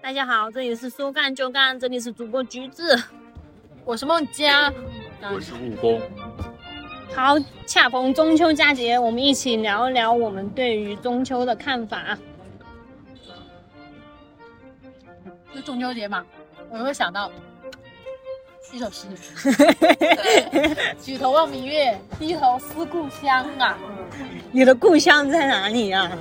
大家好，这里是说干就干，这里是主播橘子，我是孟佳，我是悟空。好，恰逢中秋佳节，我们一起聊一聊我们对于中秋的看法。就中秋节嘛，我会想到一首诗：举头望明月，低头思故乡啊。你的故乡在哪里啊？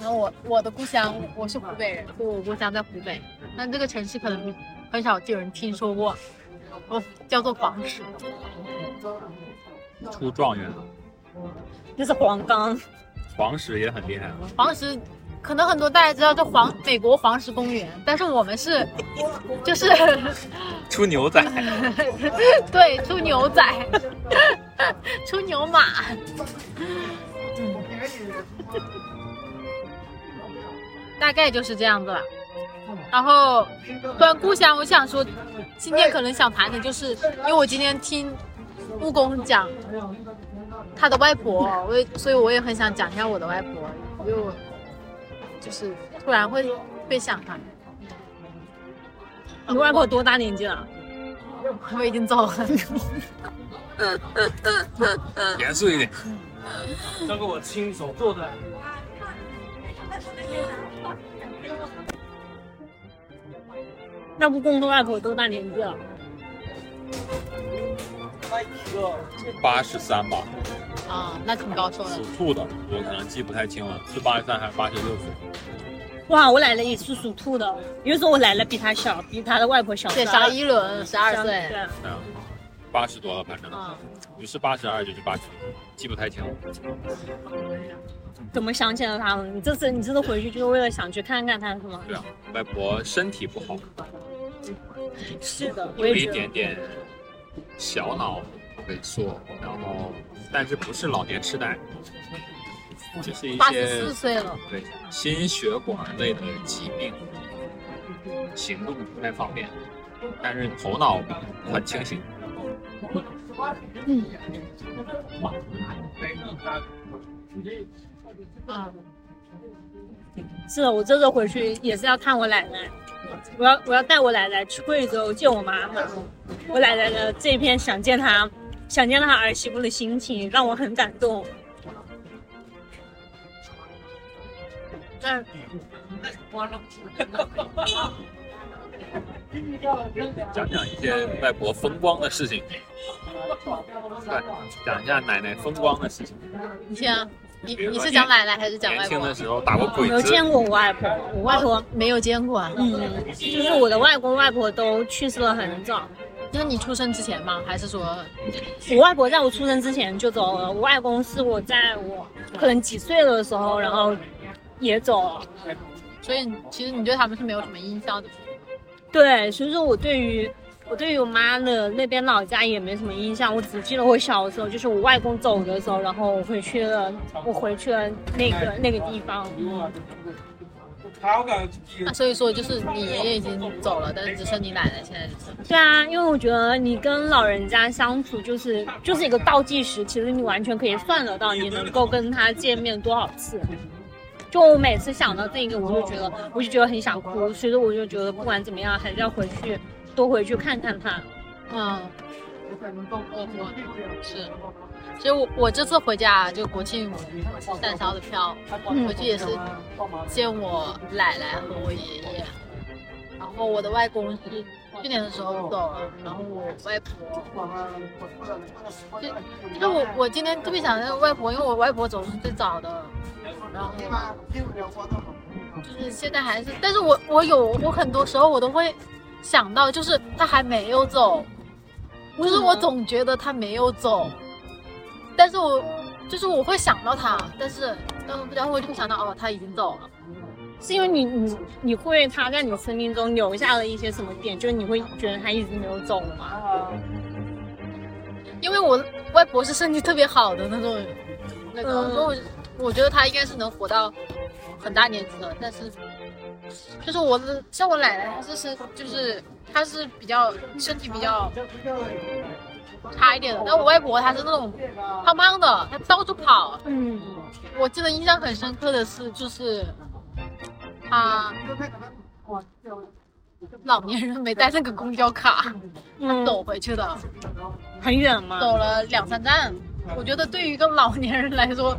然后我我的故乡我是湖北人，所以我故乡在湖北。但这个城市可能很少有人听说过，哦，叫做黄石。出状元了，那是黄冈。黄石也很厉害。黄石可能很多大家知道，就黄美国黄石公园，但是我们是就是 出牛仔。对，出牛仔，出牛马。嗯。大概就是这样子了，然后关于故乡，我想说，今天可能想谈的就是，因为我今天听务工讲他的外婆，我也所以我也很想讲一下我的外婆，因为就是突然会会想他。你外婆多大年纪了？我已经走了。严肃一点。这个我亲手做的。那不公公外婆多大年纪了？八十三吧。啊，那挺高寿的。属兔的，我可能记不太清了，是八十三还是八十六岁？哇，我奶奶也是属兔的，因为说我奶奶比她小，比她的外婆小。对，小一轮，十二岁。对。嗯，八十多了，反正。嗯。不是八十二就是八十，记不太清了。怎么想起了他们？你这次你这次回去就是为了想去看看他是吗？对啊，外婆身体不好。是的，我有一点点小脑萎缩，然后但是不是老年痴呆，就是一些八十四岁了，对心血管类的疾病，行动不太方便，但是头脑很清醒。嗯。啊，是的，我这次回去也是要看我奶奶，我要我要带我奶奶去贵州见我妈妈。我奶奶的这篇想见她，想见她儿媳妇的心情让我很感动。嗯，讲讲一些外婆风光的事情，对，讲一下奶奶风光的事情。你先。你你是讲奶奶还是讲外婆？年轻的时候打过鬼子。没有见过我外婆，我外婆没有见过啊。嗯，就是我的外公外婆都去世了很早。那你出生之前吗？还是说？我外婆在我出生之前就走了。我外公是我在我可能几岁的时候，然后也走了。所以其实你对他们是没有什么印象的。对，所以说我对于。我对于我妈的那边老家也没什么印象，我只记得我小的时候，就是我外公走的时候，然后我回去了，我回去了那个那个地方。那所以说，就是你爷爷已经走了，但是只剩你奶奶现在。对啊，因为我觉得你跟老人家相处，就是就是一个倒计时，其实你完全可以算得到你能够跟他见面多少次。就我每次想到这个，我就觉得我就觉得很想哭，所以说我就觉得不管怎么样，还是要回去。多回去看看他，嗯，是，其实我我这次回家就国庆蛋烧的票，回去也是见我奶奶和我爷爷，然后我的外公是去年的时候走了，然后我外婆，就就是我我今天特别想念外婆，因为我外婆走是最早的，然后就是现在还是，但是我我有我很多时候我都会。想到就是他还没有走，就是我总觉得他没有走，但是我就是我会想到他，但是然后我就会想到哦他已经走了，是因为你你你会他在你生命中留下了一些什么点，就是你会觉得他一直没有走吗？因为我外婆是身体特别好的那种，那个，所以我我觉得他应该是能活到很大年纪的，但是。就是我的，像我奶奶，她是身，就是她是比较身体比较差一点的。但我外婆她是那种胖胖的，她到处跑。嗯，我记得印象很深刻的是，就是他老年人没带那个公交卡，走回去的，很远吗？走了两三站。我觉得对于一个老年人来说，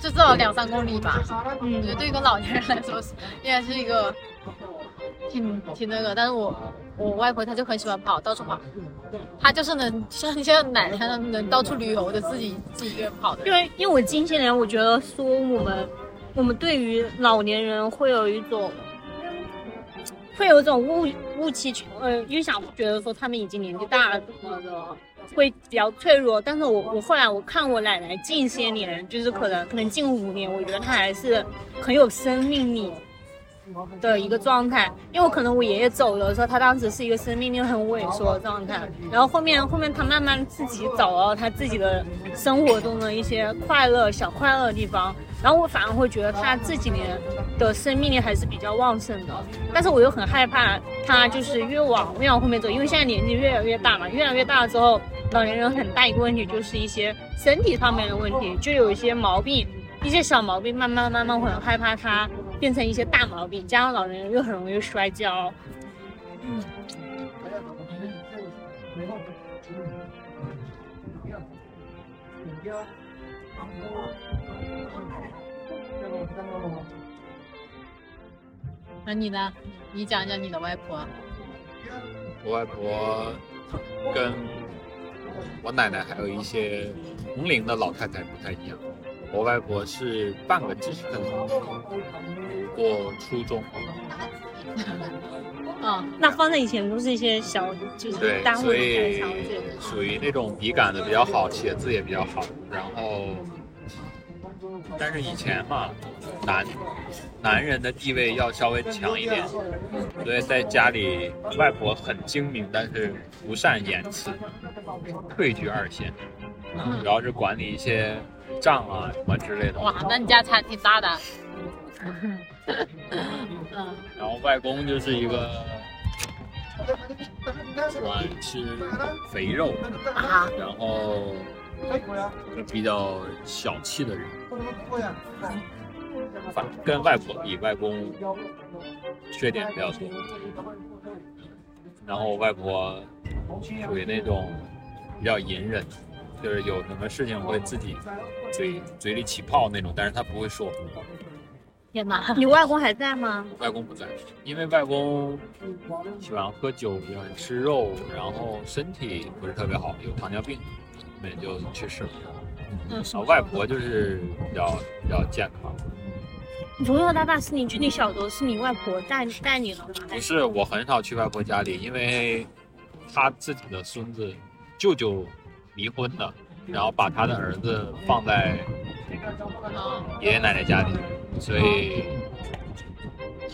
就至少两三公里吧。我觉得嗯，对于一个老年人来说，是应该是一个挺挺那个。但是我我外婆她就很喜欢跑，到处跑。她就是能像像奶奶那样能到处旅游的，自己自己一个人跑的。因为因为我近些年我觉得说我们我们对于老年人会有一种。会有一种误误期，呃，预想觉得说他们已经年纪大了什么的，会比较脆弱。但是我我后来我看我奶奶近些年，就是可能可能近五年，我觉得她还是很有生命力的一个状态。因为可能我爷爷走的时候，他当时是一个生命力很萎缩的状态，然后后面后面他慢慢自己找到他自己的生活中的一些快乐小快乐的地方，然后我反而会觉得他这几年的生命力还是比较旺盛的，但是我又很害怕他就是越往越往后面走，因为现在年纪越来越大嘛，越来越大了之后，老年人很大一个问题就是一些身体上面的问题，就有一些毛病，一些小毛病，慢慢慢慢会很害怕它变成一些大毛病，加上老年人又很容易摔跤，那你呢？你讲讲你的外婆。我外婆跟我奶奶还有一些同龄的老太太不太一样。我外婆是半个知识分子，读过初中，嗯，那放在以前都是一些小就是对，单所位。属于那种笔杆子比较好，写字也比较好。然后，但是以前嘛，男男人的地位要稍微强一点，所以在家里，外婆很精明，但是不善言辞，退居二线，主要是管理一些账啊什么之类的。哇，那你家产挺大的。嗯然后外公就是一个喜欢吃肥肉，啊，然后比较小气的人。反跟外婆比，外公缺点比较多。然后外婆属于那种比较隐忍，就是有什么事情会自己嘴嘴里起泡那种，但是她不会说。天哪！你外公还在吗？外公不在，因为外公喜欢喝酒，喜欢吃肉，然后身体不是特别好，有糖尿病，后面就去世了。嗯外婆就是比较比较健康，你从小到大是你就你小时候是你外婆带带你了吗？不是我很少去外婆家里，因为她自己的孙子舅舅离婚了，然后把他的儿子放在嗯爷爷奶奶家里，所以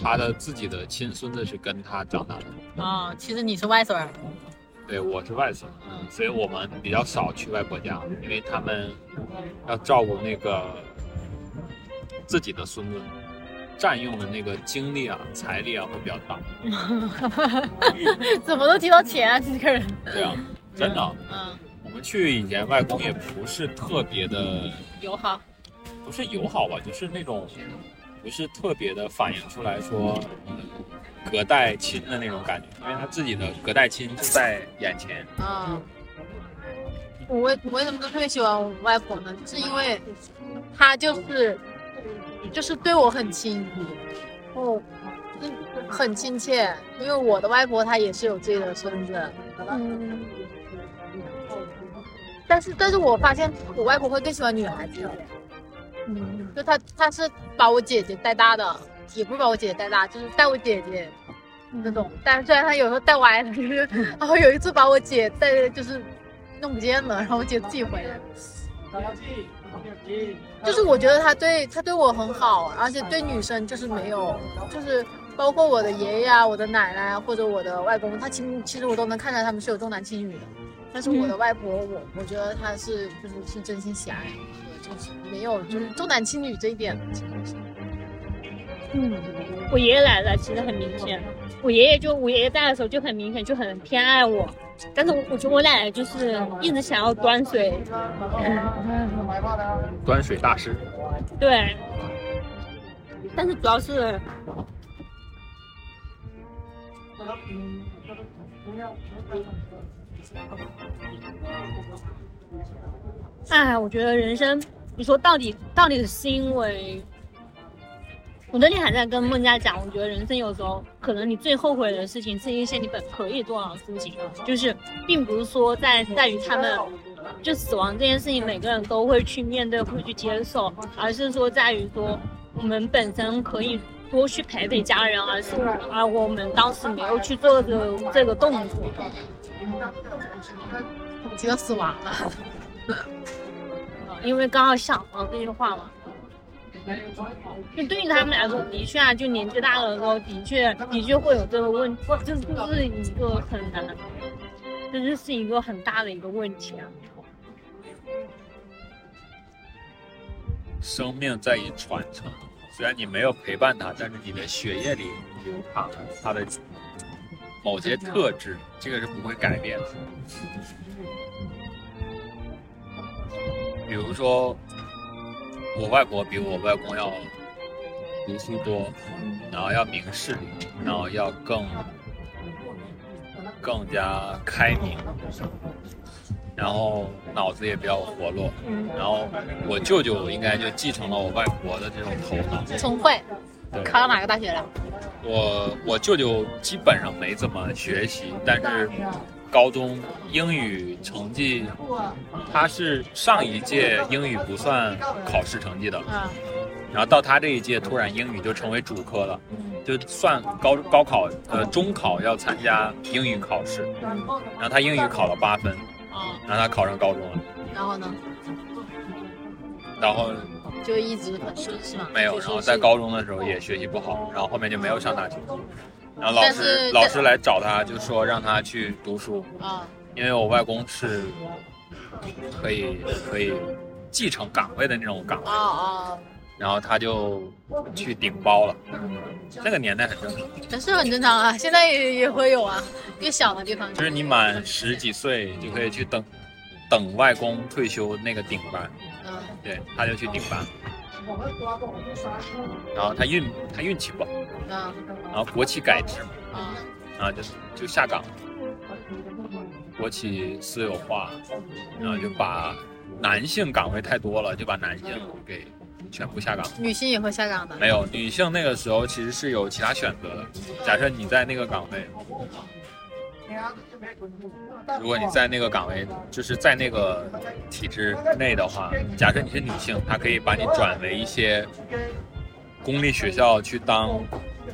他的自己的亲孙子是跟他长大的。哦，其实你是外孙儿。对，我是外甥，所以我们比较少去外婆家，因为他们要照顾那个自己的孙子，占用的那个精力啊、财力啊会比较大。怎么都提到钱啊，这个人。对啊，真的，嗯，我们去以前外公也不是特别的，友好。不是友好吧，就是那种不是特别的反映出来说，嗯，隔代亲的那种感觉，因为他自己的隔代亲就在眼前。嗯，我为我为什么特别喜欢我外婆呢？是因为她就是就是对我很亲，哦，嗯很亲切。因为我的外婆她也是有自己的孙子，嗯，但是但是我发现我外婆会更喜欢女孩子，嗯，就她她是把我姐姐带大的，也不是把我姐姐带大，就是带我姐姐那种。但是虽然他有时候带歪了，就是然后有一次把我姐带就是弄不见了，然后我姐自己回来了。就是我觉得他对他对我很好，而且对女生就是没有，就是包括我的爷爷啊、我的奶奶啊或者我的外公，他其实其实我都能看出来他们是有重男轻女的。但是我的外婆，我我觉得她是就是是真心喜爱，对就是没有就是重男轻女这一点。嗯，我爷爷奶奶，其实很明显。我爷爷就我爷爷在的时候就很明显，就很偏爱我。但是我我觉得我奶奶就是一直想要端水，端水大师，对。但是主要是哎，我觉得人生，你说到底到底是因为，我那天还在跟孟佳讲，我觉得人生有时候可能你最后悔的事情是一些你本可以做到的事情，就是并不是说在在于他们。就死亡这件事情，每个人都会去面对，会去接受，而是说在于说我们本身可以多去陪陪家人，而是而我们当时没有去做的这个动作。我觉得死亡了，因为刚好想到这句话嘛。就对于他们来说，的确啊，就年纪大了之后，的确的确会有这个问题，这就是一个很难，这就是一个很大的一个问题啊。生命在于传承，虽然你没有陪伴他，但是你的血液里流淌着他的某些特质，这个是不会改变的。比如说，我外婆比我外公要读书多，然后要明事理，然后要更更加开明。然后脑子也比较活络，然后我舅舅应该就继承了我外婆的这种头脑，聪慧。考到哪个大学了？我我舅舅基本上没怎么学习，但是高中英语成绩，他是上一届英语不算考试成绩的，嗯，然后到他这一届突然英语就成为主科了，就算高高考呃中考要参加英语考试，然后他英语考了八分。然后他考上高中了，然后呢？然后就一直很顺是吗？没有，然后在高中的时候也学习不好，然后后面就没有上大学。然后老师老师来找他，就说让他去读书，啊，因为我外公是可以可以继承岗位的那种岗位啊，啊，然后他就去顶包了。那个年代很正常，但是很正常啊，现在也也会有啊，越小的地方就是你满十几岁就可以去等等外公退休那个顶班，嗯对，他就去顶班。然后他运他运气不好，嗯然后国企改制嘛，啊就就下岗，国企私有化，然后就把男性岗位太多了，就把男性给全部下岗。女性也会下岗的。没有女性那个时候其实是有其他选择的。假设你在那个岗位，如果你在那个岗位，就是在那个体制内的话，假设你是女性，她可以把你转为一些公立学校去当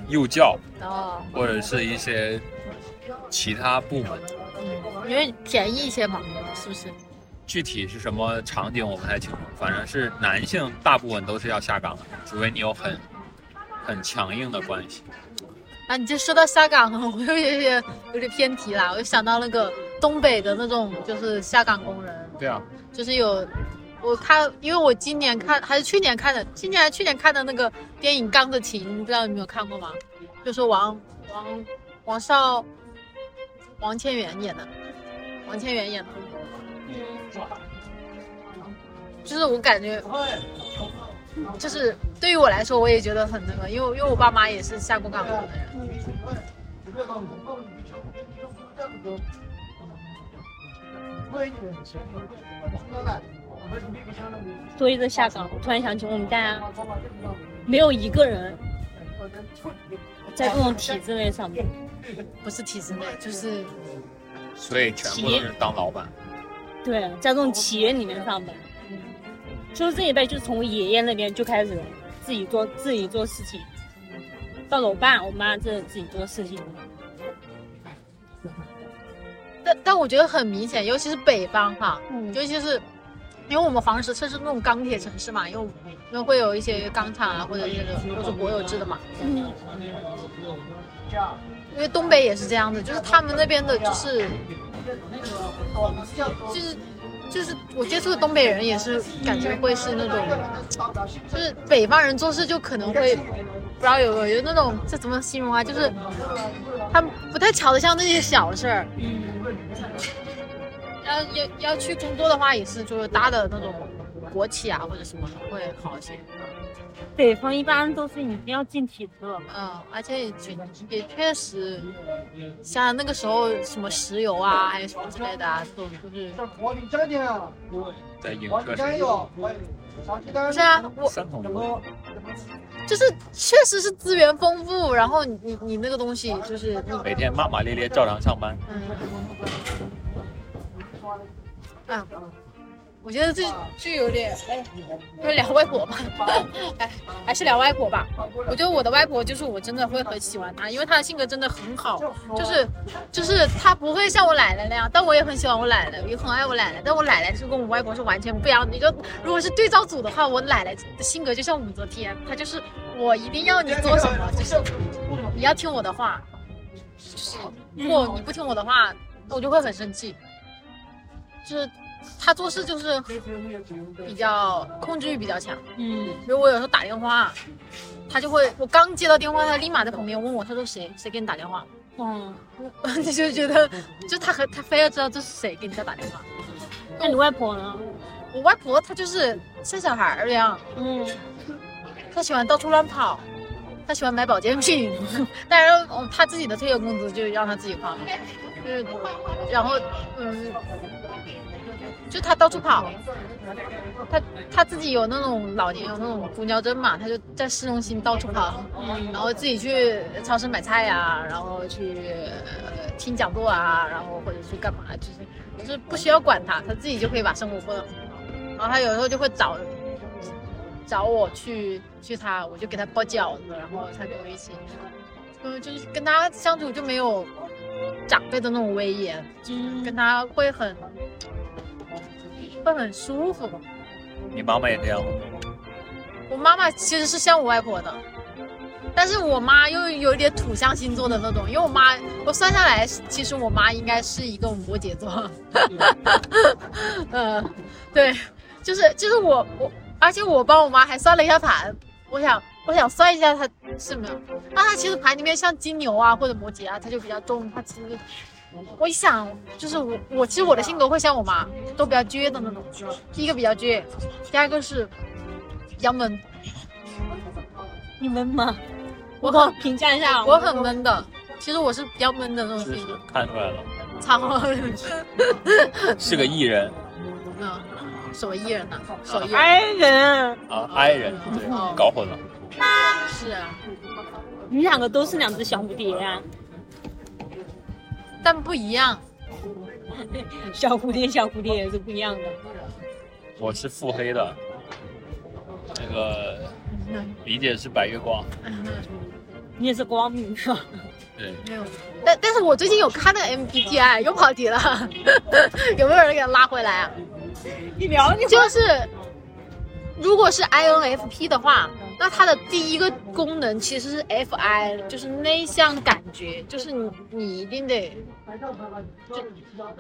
幼教，哦，或者是一些其他部门。嗯，因为便宜一些嘛，是不是？具体是什么场景我不太清楚，反正是男性大部分都是要下岗的，除非你有很很强硬的关系。啊，你这说到下岗，我又有点点有点偏题啦，我又想到那个东北的那种，就是下岗工人，对啊，就是有我看，因为我今年看还是去年看的，今年还是去年看的那个电影《钢的琴》，不知道你有没有看过吗？就是王王王少王千源演的，王千源演的，就是我感觉，就是对于我来说，我也觉得很那个，因为因为我爸妈也是下过岗的人。说一个下岗，我突然想起我们家没有一个人在这种体制内上班。不是体制内，就是所以全部都是当老板。对，在这种企业里面上班，就是这一辈就是从爷爷那边就开始自己做自己做事情，到了我爸我妈这自己做事情。但但我觉得很明显，尤其是北方哈，嗯尤其是因为我们黄石村是那种钢铁城市嘛，因为因为会有一些钢厂啊，或者那个都是国有制的嘛。嗯，因为东北也是这样子，就是他们那边的，就是就是就是我接触的东北人也是感觉会是那种，就是北方人做事就可能会不知道有有那种这怎么形容啊？就是他们不太瞧得上那些小事儿。要要要去工作的话，也是就是大的那种国企啊或者什么会好一些。北方一般都是一定要进体测嘛。嗯，而且也确也确实，像那个时候什么石油啊，还有什么之类的啊，这种就是。在影我的车是啊，我。三桶油，就是确实是资源丰富，然后你你你那个东西就是你。每天骂骂咧咧照常上班。嗯，啊，我觉得这这有点哎，就聊外婆吧，哎，还是聊外婆吧。我觉得我的外婆就是我真的会很喜欢她，因为她的性格真的很好，就是就是她不会像我奶奶那样，但我也很喜欢我奶奶，也很爱我奶奶，但我奶奶是跟我外婆是完全不一样的。你就如果是对照组的话，我奶奶的性格就像武则天，她就是我一定要你做什么，就是你要听我的话，就是如果你不听我的话，我就会很生气。就是他做事就是比较控制欲比较强，嗯，比如我有时候打电话，他就会我刚接到电话，他立马在旁边问我，他说谁谁给你打电话？嗯，你就觉得就他和他非要知道这是谁给你在打电话。那你外婆呢？我外婆她就是像小孩儿一样，嗯，她喜欢到处乱跑，她喜欢买保健品，当然哦她自己的退休工资就让她自己花，就是然后嗯，就他到处跑，他他自己有那种老年有那种公交证嘛，他就在市中心到处跑，然后自己去超市买菜呀、然后去、听讲座啊，然后或者去干嘛，就是就是不需要管他，他自己就可以把生活过得很好。然后他有时候就会找找我去去他，我就给他包饺子，然后他跟我一起，嗯，就是跟他相处就没有长辈的那种威严，跟他会很会很舒服。你妈妈也这样吗？我妈妈其实是像我外婆的，但是我妈又有一点土象星座的那种，因为我妈我算下来，其实我妈应该是一个摩羯座，呃，对，就是就是我我，而且我帮我妈还算了一下盘，我想我想算一下她是没有，那她其实盘里面像金牛啊或者摩羯啊，她就比较重，她其实。我一想，就是我，我其实我的性格会像我妈，都比较倔的那种。第一个比较倔，第二个是比较闷，你闷吗？我我很评价一下，我很闷的。其实我是比较闷的那种性格，看出来了，操，是个艺人嗯，什么艺人呢？什么艺人？爱人，啊，I 人，对，哦搞混了。是啊，你两个都是两只小蝴蝶啊，但不一样。小蝴蝶小蝴蝶也是不一样的。我是腹黑的，那个理解是白月光，你也是光明的，对，没有，但但是我最近有看那个 MBTI，又跑题了，有没有人给他拉回来啊？你聊你就是如果是 INFP 的话，那它的第一个功能其实是 FI，就是内向感觉，就是你你一定得，就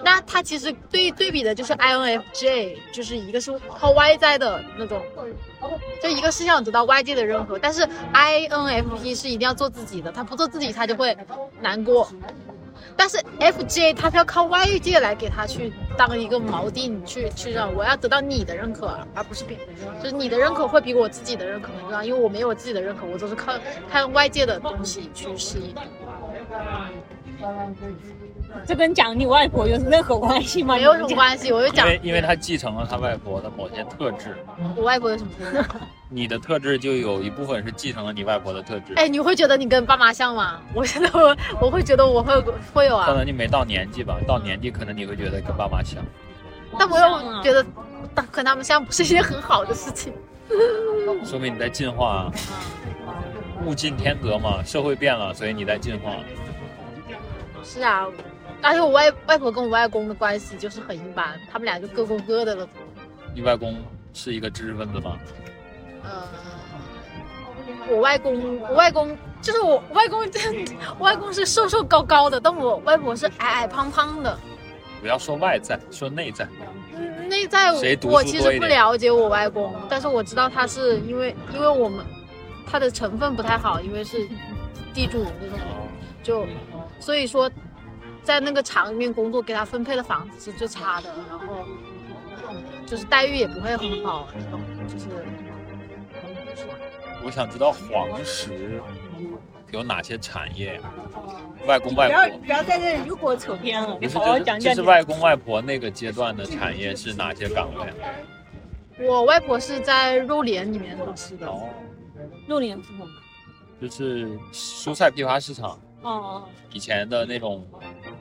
那它其实对对比的就是 INFJ，就是一个是靠外在的那种，就一个是想得到外界的认可，但是 INFP 是一定要做自己的，他不做自己他就会难过。但是 FJ 他是要靠外界来给他去当一个锚定，去去让我要得到你的认可，而不是别，就是你的认可会比我自己的认可更重要，因为我没有自己的认可，我都是靠看外界的东西去适应。这跟讲你外婆有任何关系吗？没有什么关系，我就讲因为因为他继承了他外婆的某些特质，我外婆有什么特质。你的特质就有一部分是继承了你外婆的特质，哎，你会觉得你跟爸妈像吗？我觉得我我会觉得我会会有啊，可能你没到年纪吧，到年纪可能你会觉得跟爸妈像。但我又觉得跟他们像不是一件很好的事情。说明你在进化啊，物竞天择嘛，社会变了，所以你在进化。是啊，而且我外外婆跟我外公的关系就是很一般，他们俩就各过各的了。你外公是一个知识分子吗？呃，我外公，我外公就是我我外公，我外公是瘦瘦高高的，但我外婆是矮矮胖胖的。不要说外在，说内在。嗯，内在我其实不了解我外公，但是我知道他是因为因为我们他的成分不太好，因为是地主那种，就所以说在那个厂里面工作，给他分配的房子是最差的，然后就是待遇也不会很好，就是我想知道黄石有哪些产业？外公不要外婆不要在这里又给我扯偏了，你，好好就是讲讲你。就是外公外婆那个阶段的产业是哪些岗位？我外婆是在肉联里面做事的，哦，六年之后。就是蔬菜批发市场哦，以前的那种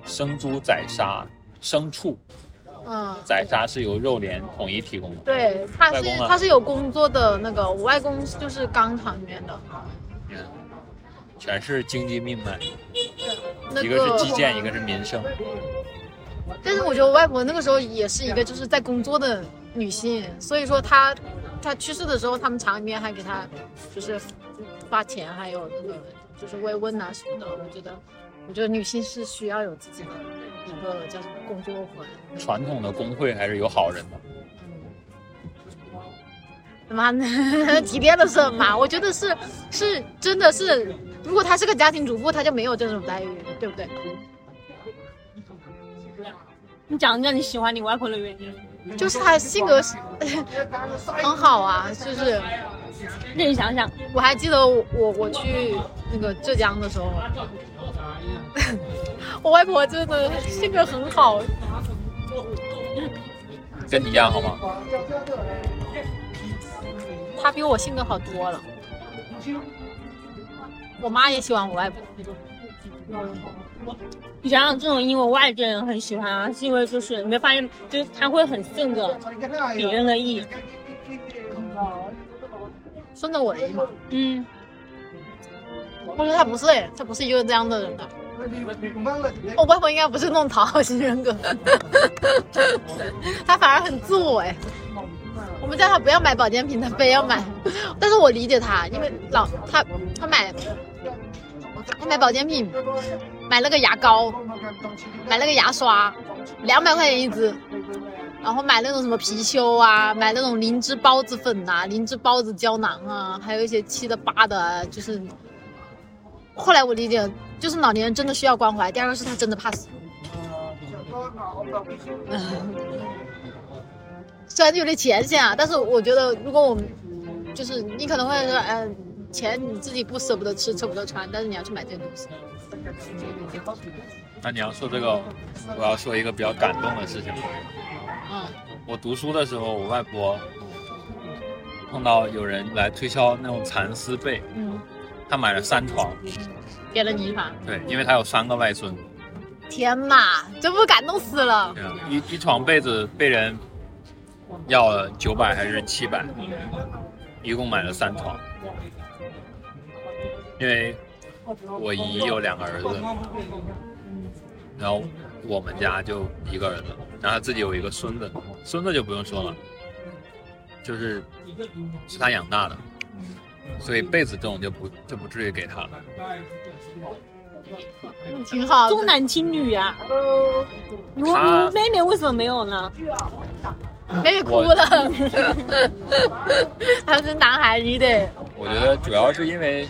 生猪宰杀、牲畜嗯，宰杀是由肉联统一提供的。对，他是他是有工作的那个，我外公就是钢厂里面的，嗯，全是经济命脉，那一个是基建，一个是民生。但是我觉得我外婆那个时候也是一个就是在工作的女性，所以说她她去世的时候，他们厂里面还给她就是发钱，还有那个就是慰问啊什么的。我觉得，我觉得女性是需要有自己的一个叫什么工作环。传统的工会还是有好人的。他妈 提炼的是嘛？我觉得是是真的是，如果她是个家庭主妇，她就没有这种待遇，对不对？你讲讲你喜欢你外婆的原因。就是她性格是 很好啊，就是。那你想想，我还记得我我去那个浙江的时候，我外婆真的性格很好，跟你一样好吗？她比我性格好多了。我妈也喜欢我外婆，你想想，这种因为外地人很喜欢啊，是因为就是你没发现，就是他会很顺着别人的意。着我的意嘛。嗯，我觉得他不是哎，他不是一个这样的人的。我外婆应该不是那种讨好型人格，他反而很自我哎。我们叫他不要买保健品，他非要买，但是我理解他，因为老他他买她买保健品，买了个牙膏，买了个牙刷，两百块钱一支，然后买那种什么貔貅啊，买那种灵芝孢子粉呐、灵芝孢子胶囊啊，还有一些七的八的，就是。后来我理解，就是老年人真的需要关怀。第二个是他真的怕死，虽然有点浅显啊，但是我觉得如果我们就是你可能会说，呃，钱你自己不舍不得吃，舍不得穿，但是你要去买这些东西。那你要说这个，我要说一个比较感动的事情。嗯，我读书的时候，我外婆碰到有人来推销那种蚕丝被，嗯，她买了三床，给了你一床。对，因为她有三个外孙，天哪，这不感动死了！对啊一一床被子被人要了九百还是七百，一共买了三床，因为我姨有两个儿子，然后我们家就一个儿子，然后他自己有一个孙子，孙子就不用说了，就是是他养大的，所以被子这种就不就不至于给他了。挺好重。男轻女啊。你妹妹为什么没有呢？妹妹哭了，他是男孩你得。我觉得主要是因为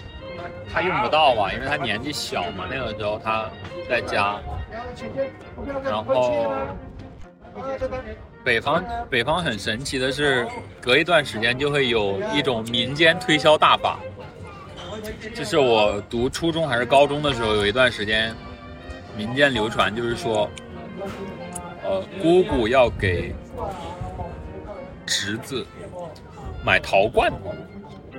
他用不到吧，因为他年纪小嘛，那个时候他在家，然后北方北方很神奇的是，隔一段时间就会有一种民间推销大法，这是我读初中还是高中的时候，有一段时间民间流传，就是说，呃，姑姑要给侄子买陶罐，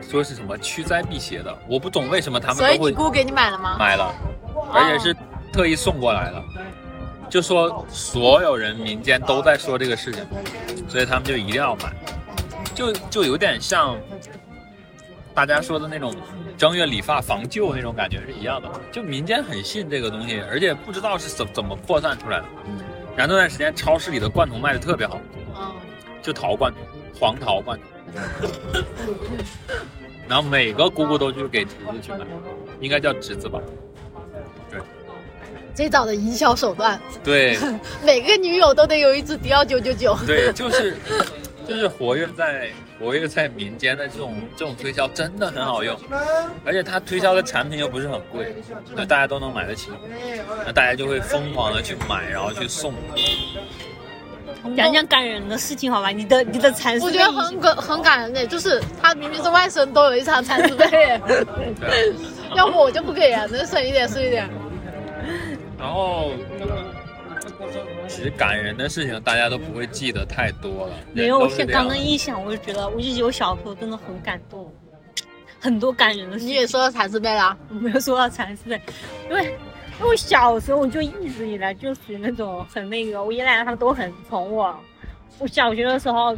说是什么驱灾辟邪的，我不懂为什么他们所以都会你姑给你买了吗？买了，而且是特意送过来的，就说所有人民间都在说这个事情，所以他们就一定要买，就就有点像大家说的那种正月理发防旧那种感觉是一样的，就民间很信这个东西，而且不知道是怎怎么扩散出来的。然后那段时间超市里的罐头卖的特别好，嗯，就桃罐头，黄桃罐头。然后每个姑姑都去给侄子去买，应该叫侄子吧？最早的营销手段，对 每个女友都得有一支迪奥九九九。对，就是就是活跃在活跃在民间的这种这种推销真的很好用，而且他推销的产品又不是很贵，那大家都能买得起，那大家就会疯狂的去买，然后去送。讲讲感人的事情好吧？你的你的蚕丝被我觉得很感很感人的，就是他明明是外甥，都有一场蚕丝被，对，要不我就不给啊，能省一点是一点。然后其实感人的事情大家都不会记得太多了。没有，我现刚刚一想，我就觉得，我就觉得我小时候真的很感动，很多感人的事情。你也说到蚕丝被了，我没有说到蚕丝被，因为因为我小时候我就一直以来就属于那种很那个，我爷爷奶奶他们都很宠我。我小学的时候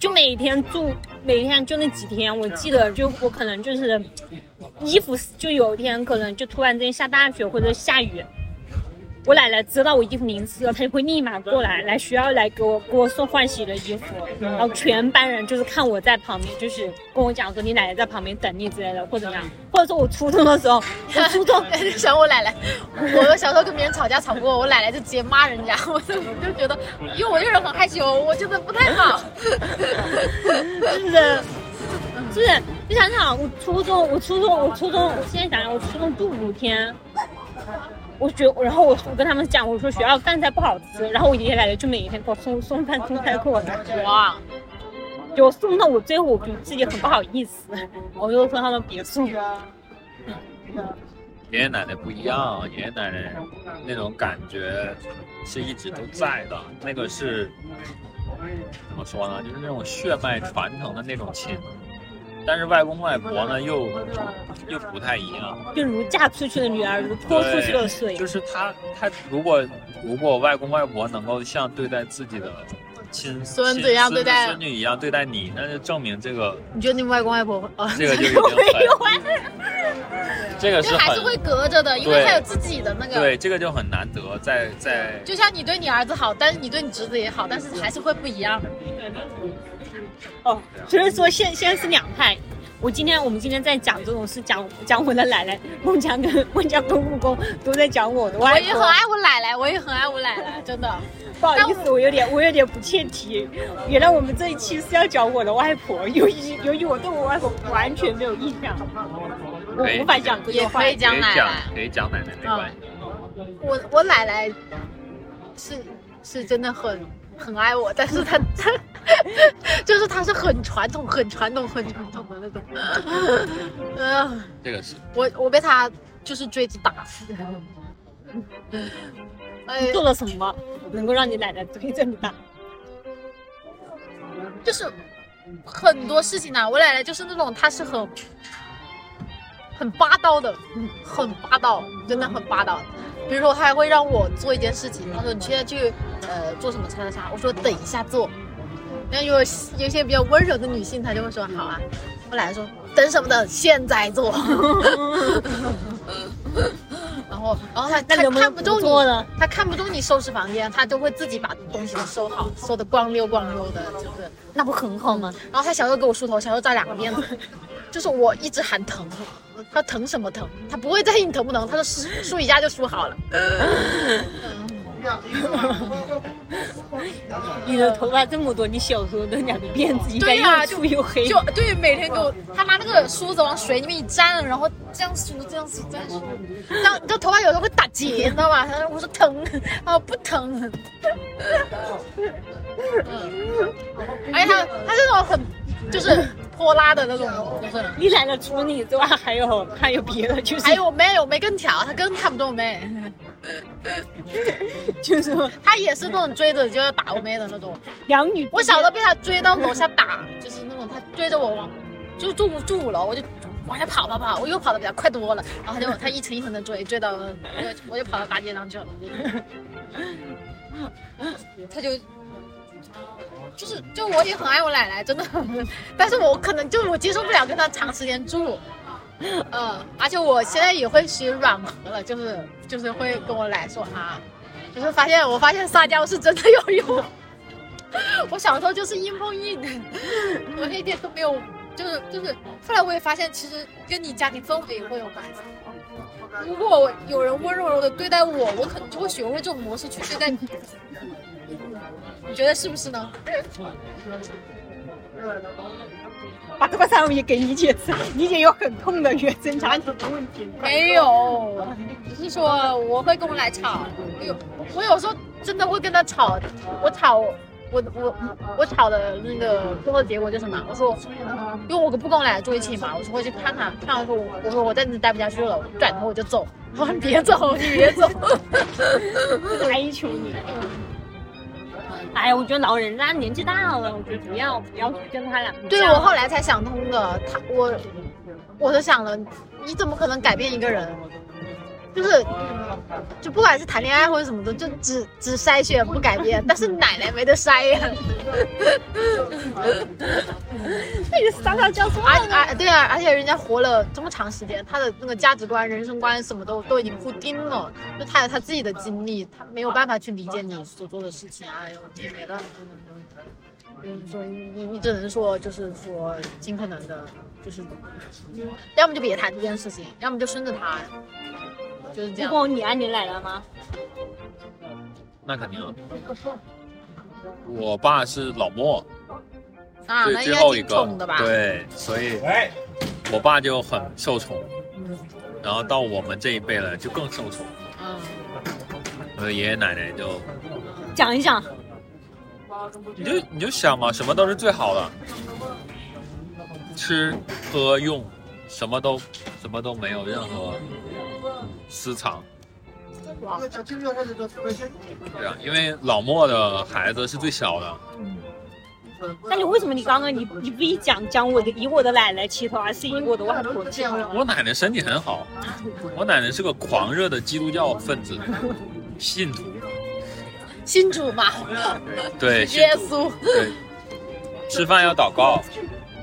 就每天住，每天就那几天，我记得就我可能就是衣服就有一天可能就突然之间下大雪或者下雨。我奶奶知道我衣服淋湿了，她就会立马过来来学校来给我给我送换洗的衣服，然后全班人就是看我在旁边，就是跟我讲说你奶奶在旁边等你之类的，或者怎么样，或者说我初中的时候，我初中想我奶奶，我小时候跟别人吵架吵不过，我奶奶就直接骂人家，我就就觉得，因为我这个人很害羞，我觉得不太好。就是就是，你想想，我初中，我初中，我初中，我现在想想，我初中住五天，我觉，然后我我跟他们讲，我说学校饭菜不好吃，然后我爷爷奶奶就每天给我送送饭送菜给我吃，哇，就送到我最后，我就自己很不好意思，我就说他们别送。爷爷奶奶不一样，爷爷奶奶那种感觉是一直都在的，那个是怎么说呢？就是那种血脉传承的那种亲。但是外公外婆呢，又又不太一样。就如嫁出去的女儿，如泼出去的水。就是他他如果如果外公外婆能够像对待自己的亲孙子一样对待孙女一样对待你，那就证明这个你觉得你外公外婆啊？这个就已经很，这个是还是会隔着的，因为他有自己的那个。对，这个就很难得，在在就像你对你儿子好，但是你对你侄子也好，但是还是会不一样。哦，所以说现现在是两派。我今天我们今天在讲这种事，讲讲我的奶奶孟姜跟孟姜跟木工都在讲我的外婆。我也很爱我奶奶，我也很爱我奶奶，真的。不好意思，我有点我有点不切题。原来我们这一期是要讲我的外婆，由于由于我对我外婆完全没有印象，我无法讲这也个话可以。讲可以讲奶奶可以讲奶奶没关系。我我奶奶是是真的很很爱我，但是他他 就是他是很传统、很传统、很传统的那种。嗯、这个是我我被他就是追着打。哎，做了什么能够让你奶奶追着你打？就是很多事情啊，我奶奶就是那种，她是很很霸道的，很霸道，真的很霸道。比如说，他还会让我做一件事情，他说你现在去呃做什么叉叉叉，我说等一下做。然后有有些比较温柔的女性，她就会说好啊。我奶奶说等什么等，现在做。然后，然后她她那能不能看不中你不做呢？她看不中你收拾房间，他就会自己把东西都收好，收的光溜光溜的，就是。那不很好吗？然后他小时候给我梳头，小时候扎两个辫子，就是我一直喊疼，他疼什么疼？他不会在意你疼不疼，他说梳梳一下就梳好了。你的头发这么多，你小时候的两个辫子应该对呀、又粗又黑。就对，每天给我他拿那个梳子往水里面一沾，然后这样梳，这样梳，这样梳，这样这头发有时候会打结，你知道吧？他说我说疼，啊不疼。嗯，而且他他这种很就是泼辣的那种，就是。你来了除了你之外，还有还有别的，就是还有我妹，我妹更挑，她更看不懂我妹。就是说他也是那种追着就要打我妹的那种。两女。我小时候被他追到楼下打，就是那种他追着我往，就住五住五楼，我就往下跑跑跑，我又跑的比他快多了，然后他就他一层一层的追，追到我就我就跑到大街上去了。他就就是就我也很爱我奶奶，真的，但是我可能就我接受不了跟他长时间住。嗯，而且我现在也会学软和了，就是就是会跟我奶说啊，就是发现我发现撒娇是真的有用。我小时候就是硬碰硬，我一点都没有，就是就是。后来我也发现，其实跟你家庭氛围也会有关系。如果有人温柔柔的对待我，我可能就会学会这种模式去对待你。你觉得是不是呢？把这个三五也给你姐吃，你姐有很痛的原生家庭的问题。没有，只是说我会跟我奶吵，我有我有时候真的会跟她吵，我吵我我我吵的那个最后结果就是什么？我说，因为我跟布公来住一起嘛，我说回去看看，看完说我我说我在这待不下去了，我转头我就走。我说你别走，你别走。哀求你。哎呀，我觉得老人家年纪大了，我觉得不要不要去跟他俩。对我后来才想通的，他我我都想了，你怎么可能改变一个人？就是，就不管是谈恋爱或者什么的，就只只筛选不改变，但是奶奶没得筛呀。那个撒撒娇说而而对啊，而且人家活了这么长时间，他的那个价值观、人生观什么都都已经固定了，就他有他自己的经历，他没有办法去理解你所做的事情啊，有别的。嗯，所以你你只能说，就是说尽可能的，就是要么就别谈这件事情，要么就顺着他，就是这不样。过你爱你奶奶吗？那肯定啊。我爸是老莫，啊，最那最后一个宠的吧？，对，所以，我爸就很受宠，然后到我们这一辈了就更受宠，嗯，我的爷爷奶奶就讲一讲。你就你就想嘛，什么都是最好的，吃喝用，什么都什么都没有任何私藏。对啊，因为老莫的孩子是最小的，那你为什么你刚刚你你不一讲讲我的以我的奶奶起头，而是以我的外婆起头？我奶奶身体很好，我奶奶是个狂热的基督教分子，信徒，信主嘛，对，耶稣，对，吃饭要祷告，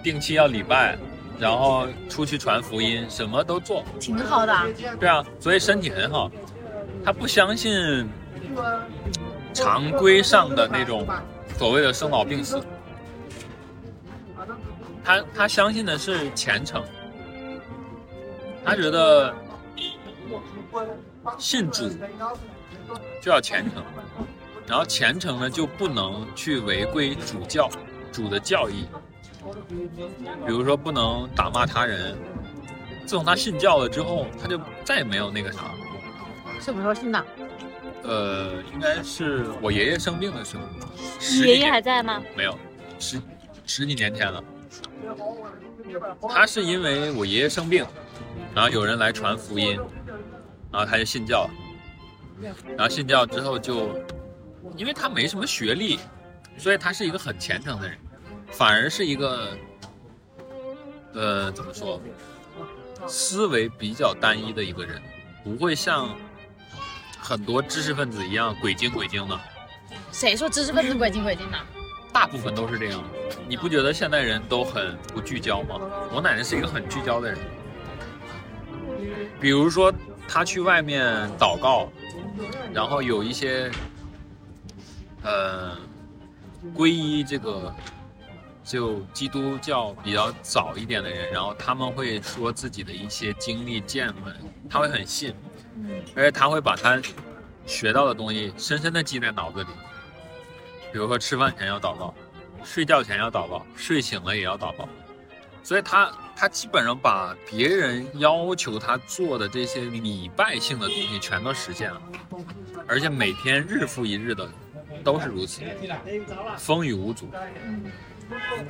定期要礼拜，然后出去传福音，什么都做。挺好的啊。对啊，所以身体很好。他不相信常规上的那种所谓的生老病死，他他相信的是虔诚。他觉得信主就要虔诚，然后虔诚呢就不能去违规主教主的教义，比如说不能打骂他人。自从他信教了之后，他就再也没有那个啥。什么时候信的？呃，应该是我爷爷生病的时候，你爷爷还在吗？没有十十几年前了。他是因为我爷爷生病，然后有人来传福音，然后他就信教了。然后信教之后就，因为他没什么学历，所以他是一个很虔诚的人，反而是一个，呃，怎么说，思维比较单一的一个人，不会像很多知识分子一样鬼精鬼精的。谁说知识分子鬼精鬼精的？大部分都是这样。你不觉得现代人都很不聚焦吗？我奶奶是一个很聚焦的人。比如说，她去外面祷告，然后有一些，呃，皈依这个就基督教比较早一点的人，然后他们会说自己的一些经历见闻，他会很信，而且他会把他学到的东西深深的记在脑子里。比如说吃饭前要祷告，睡觉前要祷告，睡醒了也要祷告，所以他他基本上把别人要求他做的这些礼拜性的东西全都实现了，而且每天日复一日的都是如此，风雨无阻。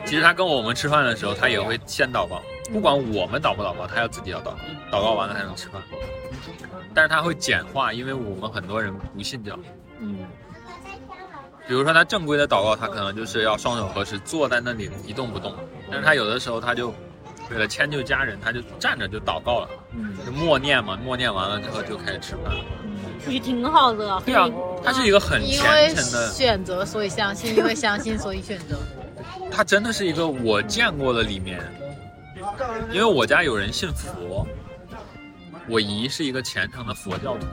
其实他跟我们吃饭的时候，他也会先祷告，不管我们祷不祷告，他要自己要祷告，祷告完了才能吃饭。但是他会简化，因为我们很多人不信教。嗯，比如说他正规的祷告，他可能就是要双手合十，坐在那里一动不动。但是他有的时候他就为了迁就家人，他就站着就祷告了，嗯就默念嘛，默念完了之后就开始吃饭。我觉得挺好的。对啊，他是一个很虔诚的，选择所以相信，因为相信所以选择。他真的是一个我见过的里面，因为我家有人信佛，我姨是一个虔诚的佛教徒，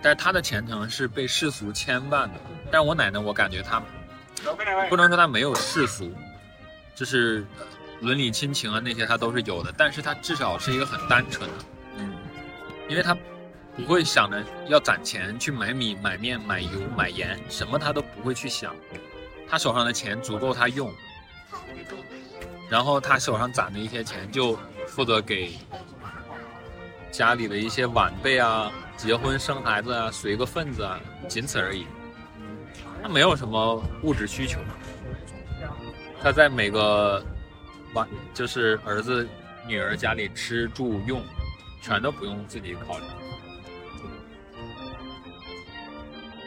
但是她的虔诚是被世俗牵绊的。但我奶奶，我感觉她不能说她没有世俗，就是伦理亲情啊那些她都是有的，但是她至少是一个很单纯的，嗯因为她不会想着要攒钱去买米、买面、买油、买盐，什么她都不会去想。他手上的钱足够他用，然后他手上攒的一些钱就负责给家里的一些晚辈啊结婚生孩子啊随个份子啊，仅此而已。他没有什么物质需求，他在每个晚就是儿子女儿家里吃住用，全都不用自己考虑，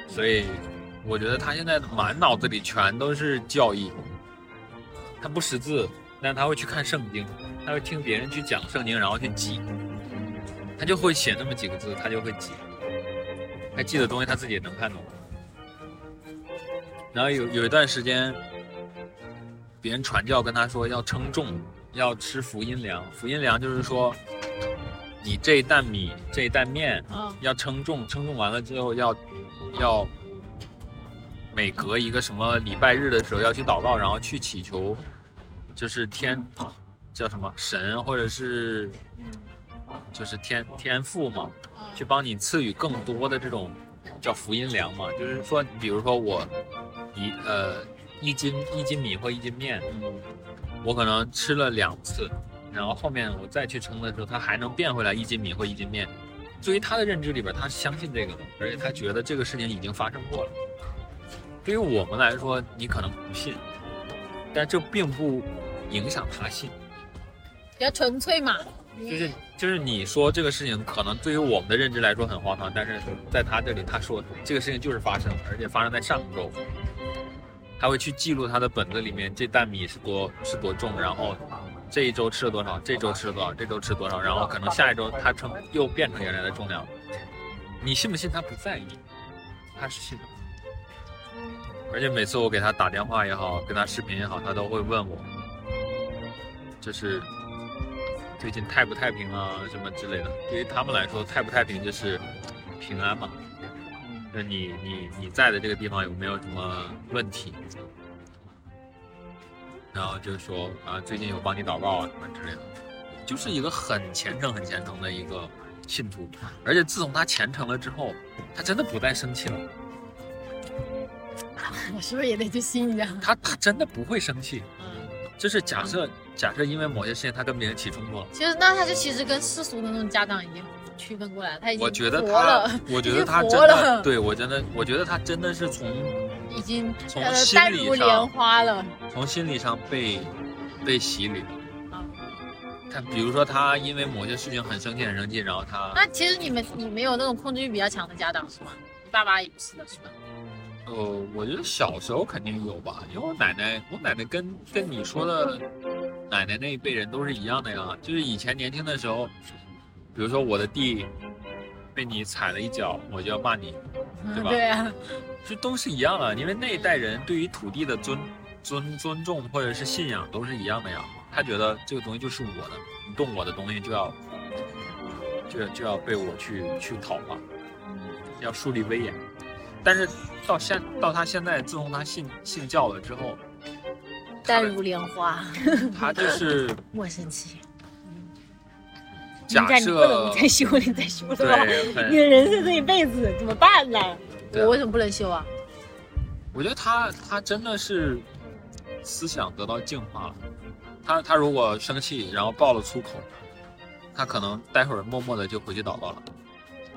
所以我觉得他现在满脑子里全都是教义，他不识字，但他会去看圣经，他会听别人去讲圣经，然后去记，他就会写那么几个字，他就会记，他记的东西他自己也能看懂。然后有有一段时间，别人传教跟他说要称重，要吃福音粮。福音粮就是说，你这一担米、这一担面嗯要称重，称重完了之后要要每隔一个什么礼拜日的时候要去祷告，然后去祈求，就是天叫什么神或者是就是天天父嘛，去帮你赐予更多的这种叫福音粮嘛，就是说，比如说我一呃一斤一斤米或一斤面，我可能吃了两次，然后后面我再去称的时候，它还能变回来一斤米或一斤面。对于他的认知里边，他是相信这个的，而且他觉得这个事情已经发生过了。对于我们来说，你可能不信，但这并不影响他信。比较纯粹嘛。就是就是你说这个事情可能对于我们的认知来说很荒唐，但是在他这里，他说这个事情就是发生了，而且发生在上周。他会去记录他的本子里面这担米是多是多重，然后这一周吃了多少，这周吃了多少，这周吃多少，然后可能下一周他称又变成原来的重量。你信不信他不在意，他是信的。而且每次我给他打电话也好，跟他视频也好，他都会问我，就是最近太不太平啊，什么之类的。对于他们来说，太不太平就是平安嘛。那你你你在的这个地方有没有什么问题？然后就说啊，最近有帮你祷告啊什么之类的，就是一个很虔诚、很虔诚的一个信徒。而且自从他虔诚了之后，他真的不再生气了，我是不是也得去信一下？他他真的不会生气。嗯，就是假设假设因为某些事情他跟别人起冲突了。其实那他就其实跟世俗的那种家长已经区分过来了，他已经我觉得活他了，，我觉得他已真的，对我真的，我觉得他真的是从已经从呃心理上淡如莲花了。从心理上被被洗礼了啊。他比如说他因为某些事情很生气很生气，然后他那其实你们你没有那种控制欲比较强的家长是吗？你爸爸也不是的是吧？呃，我觉得小时候肯定有吧，因为我奶奶，我奶奶跟跟你说的奶奶那一辈人都是一样的呀，就是以前年轻的时候，比如说我的地被你踩了一脚，我就要骂你，对嗯，吧对啊，这都是一样的，因为那一代人对于土地的尊尊尊重或者是信仰都是一样的呀。他觉得这个东西就是我的，你动我的东西就要就要就要被我去去讨伐，要树立威严。但是到现到他现在，自从他信信教了之后，淡如莲花，他就是 莫生气。假你不能设再修了，你再修了吧？你的人生这一辈子怎么办呢？我为什么不能修啊？我觉得他他真的是思想得到净化了。他他如果生气，然后爆了粗口，他可能待会儿默默的就回去祷告了，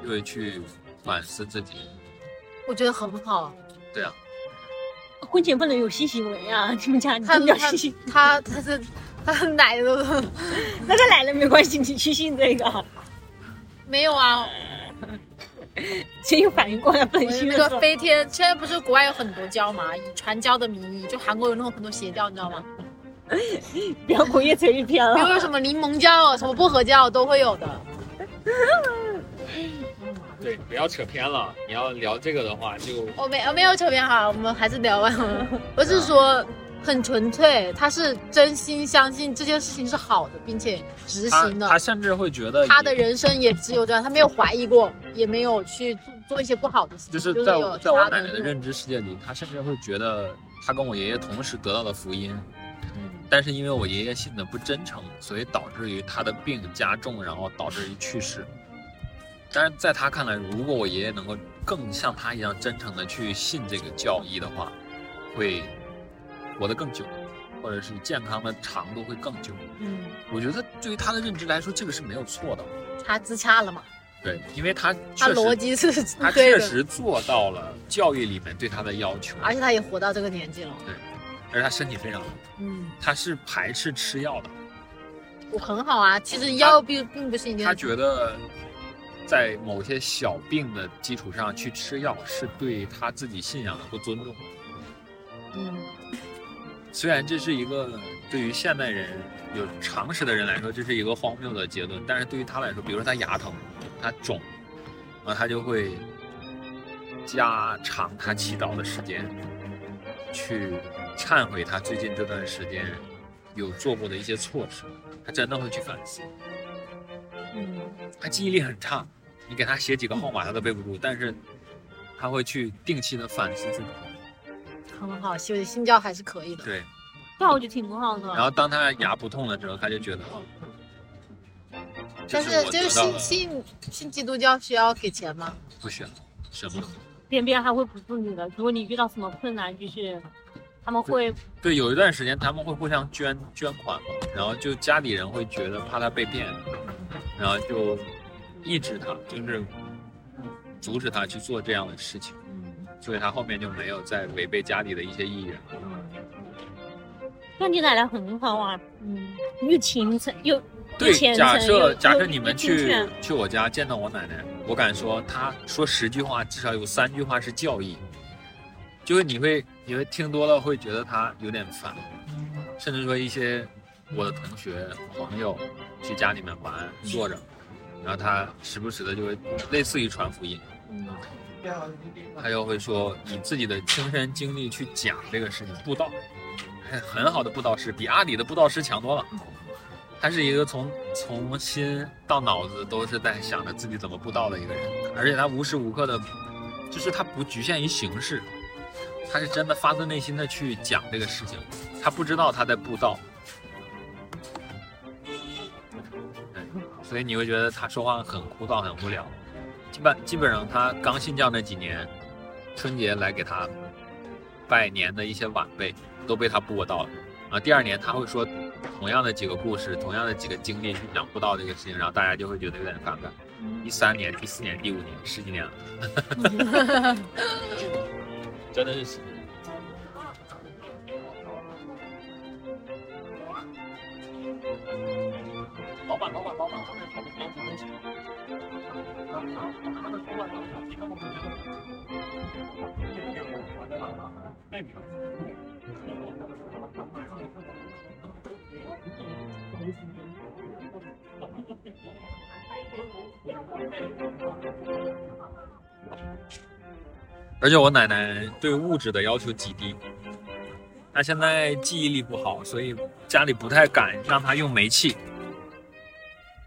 就会去反思自己。我觉得很好。对啊，婚前不能有性行为啊！你们家你他们家他性，他他是他奶都那个奶奶没关系，你去信这个，没有啊。谁有反应过来不能信那个。飞天，现在不是国外有很多教嘛，以传教的名义，就韩国有那种很多邪教，你知道吗？不要过越扯越偏了。比如有什么柠檬教、什么薄荷教都会有的。对，不要扯偏了。你要聊这个的话，就我没我没有扯偏哈，我们还是聊完。我是说很纯粹，他是真心相信这件事情是好的，并且执行的他。甚至会觉得他的人生也只有这样，他没有怀疑过，也没有去做做一些不好的事情，就是在有我在我奶奶的认知世界里，他甚至会觉得他跟我爷爷同时得到了福音，嗯但是因为我爷爷信的不真诚，所以导致于他的病加重，然后导致于去世。但是在他看来，如果我爷爷能够更像他一样真诚的去信这个教义的话，会活得更久，或者是健康的长度会更久。嗯，我觉得对于他的认知来说，这个是没有错的。他自洽了嘛？对，因为他他逻辑是他，确实做到了教育里面对他的要求，而且他也活到这个年纪了。对而且他身体非常好，嗯，他是排斥吃药的，我很好啊。其实药并并不是一件他觉得在某些小病的基础上去吃药是对他自己信仰的不尊重。嗯虽然这是一个对于现代人有常识的人来说，这是一个荒谬的结论，但是对于他来说，比如说他牙疼，他肿，然后他就会加长他祈祷的时间，去忏悔他最近这段时间有做过的一些错事，他真的会去反思。嗯，他记忆力很差，你给他写几个号码他都背不住，但是他会去定期的反思自己。很好，信信教还是可以的。对，对啊，我觉得挺好的。然后当他牙不痛了之后，他就觉得，但是我就是信信信基督教需要给钱吗？不需要什么。边边还会补助你的，如果你遇到什么困难，就是他们会对，有一段时间他们会互相捐捐款嘛，然后就家里人会觉得怕他被骗，然后就抑制他，就是阻止他去做这样的事情，嗯。所以他后面就没有再违背家里的一些意愿。那你奶奶很好啊，嗯，又勤诚又对假设假设你们去去我家见到我奶奶，我敢说，她说十句话，至少有三句话是教义，就是你会你会听多了，会觉得她有点烦，甚至说一些我的同学朋友去家里面玩坐着，然后他时不时的就会类似于传福音，嗯他又会说以自己的亲身经历去讲这个事情，布道，很很好的布道师，比阿里的布道师强多了。他是一个从从心到脑子都是在想着自己怎么布道的一个人，而且他无时无刻的，就是他不局限于形式，他是真的发自内心的去讲这个事情，他不知道他在布道，所以你会觉得他说话很枯燥很无聊，基本基本上他刚信教那几年，春节来给他拜年的一些晚辈都被他布到了。啊，第二年他会说同样的几个故事，同样的几个经历去讲布道这个事情，然后大家就会觉得有点反感。第三年、第四年、第五年，十几年了，真的是老板，老板，老板，而且我奶奶对物质的要求极低，她现在记忆力不好，所以家里不太敢让她用煤气，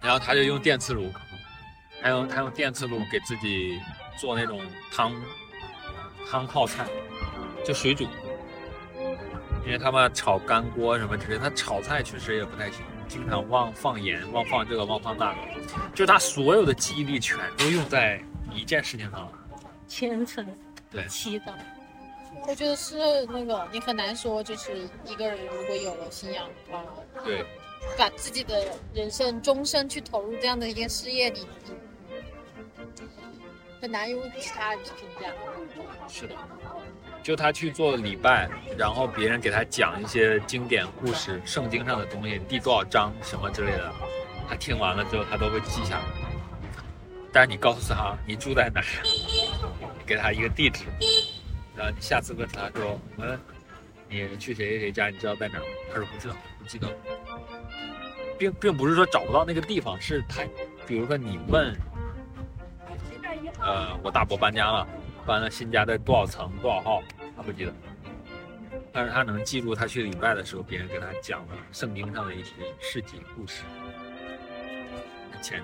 然后他就用电磁炉，还有她用电磁炉给自己做那种汤汤泡菜，就水煮，因为他们炒干锅什么之类，他炒菜确实也不太行，经常忘放盐，忘放这个，忘放那个，就是他所有的记忆力全都用在一件事情上了。虔诚对祈祷。我觉得是那个，你很难说，就是一个人如果有了信仰的话，对，把自己的人生终身去投入这样的一件事业里，很难用其他人去评价。是的，就他去做礼拜，然后别人给他讲一些经典故事、圣经上的东西，第多少章什么之类的，他听完了之后他都会记下来。但是你告诉他你住在哪儿，给他一个地址，然后你下次问他说，嗯你去谁谁谁家，你知道在哪儿吗？他说不知道，不记得。并并不是说找不到那个地方，是他，比如说你问，呃，我大伯搬家了。搬了新家在多少层多少号，他不记得，但是他能记住他去礼拜的时候别人给他讲的圣经上的一些事迹故事。前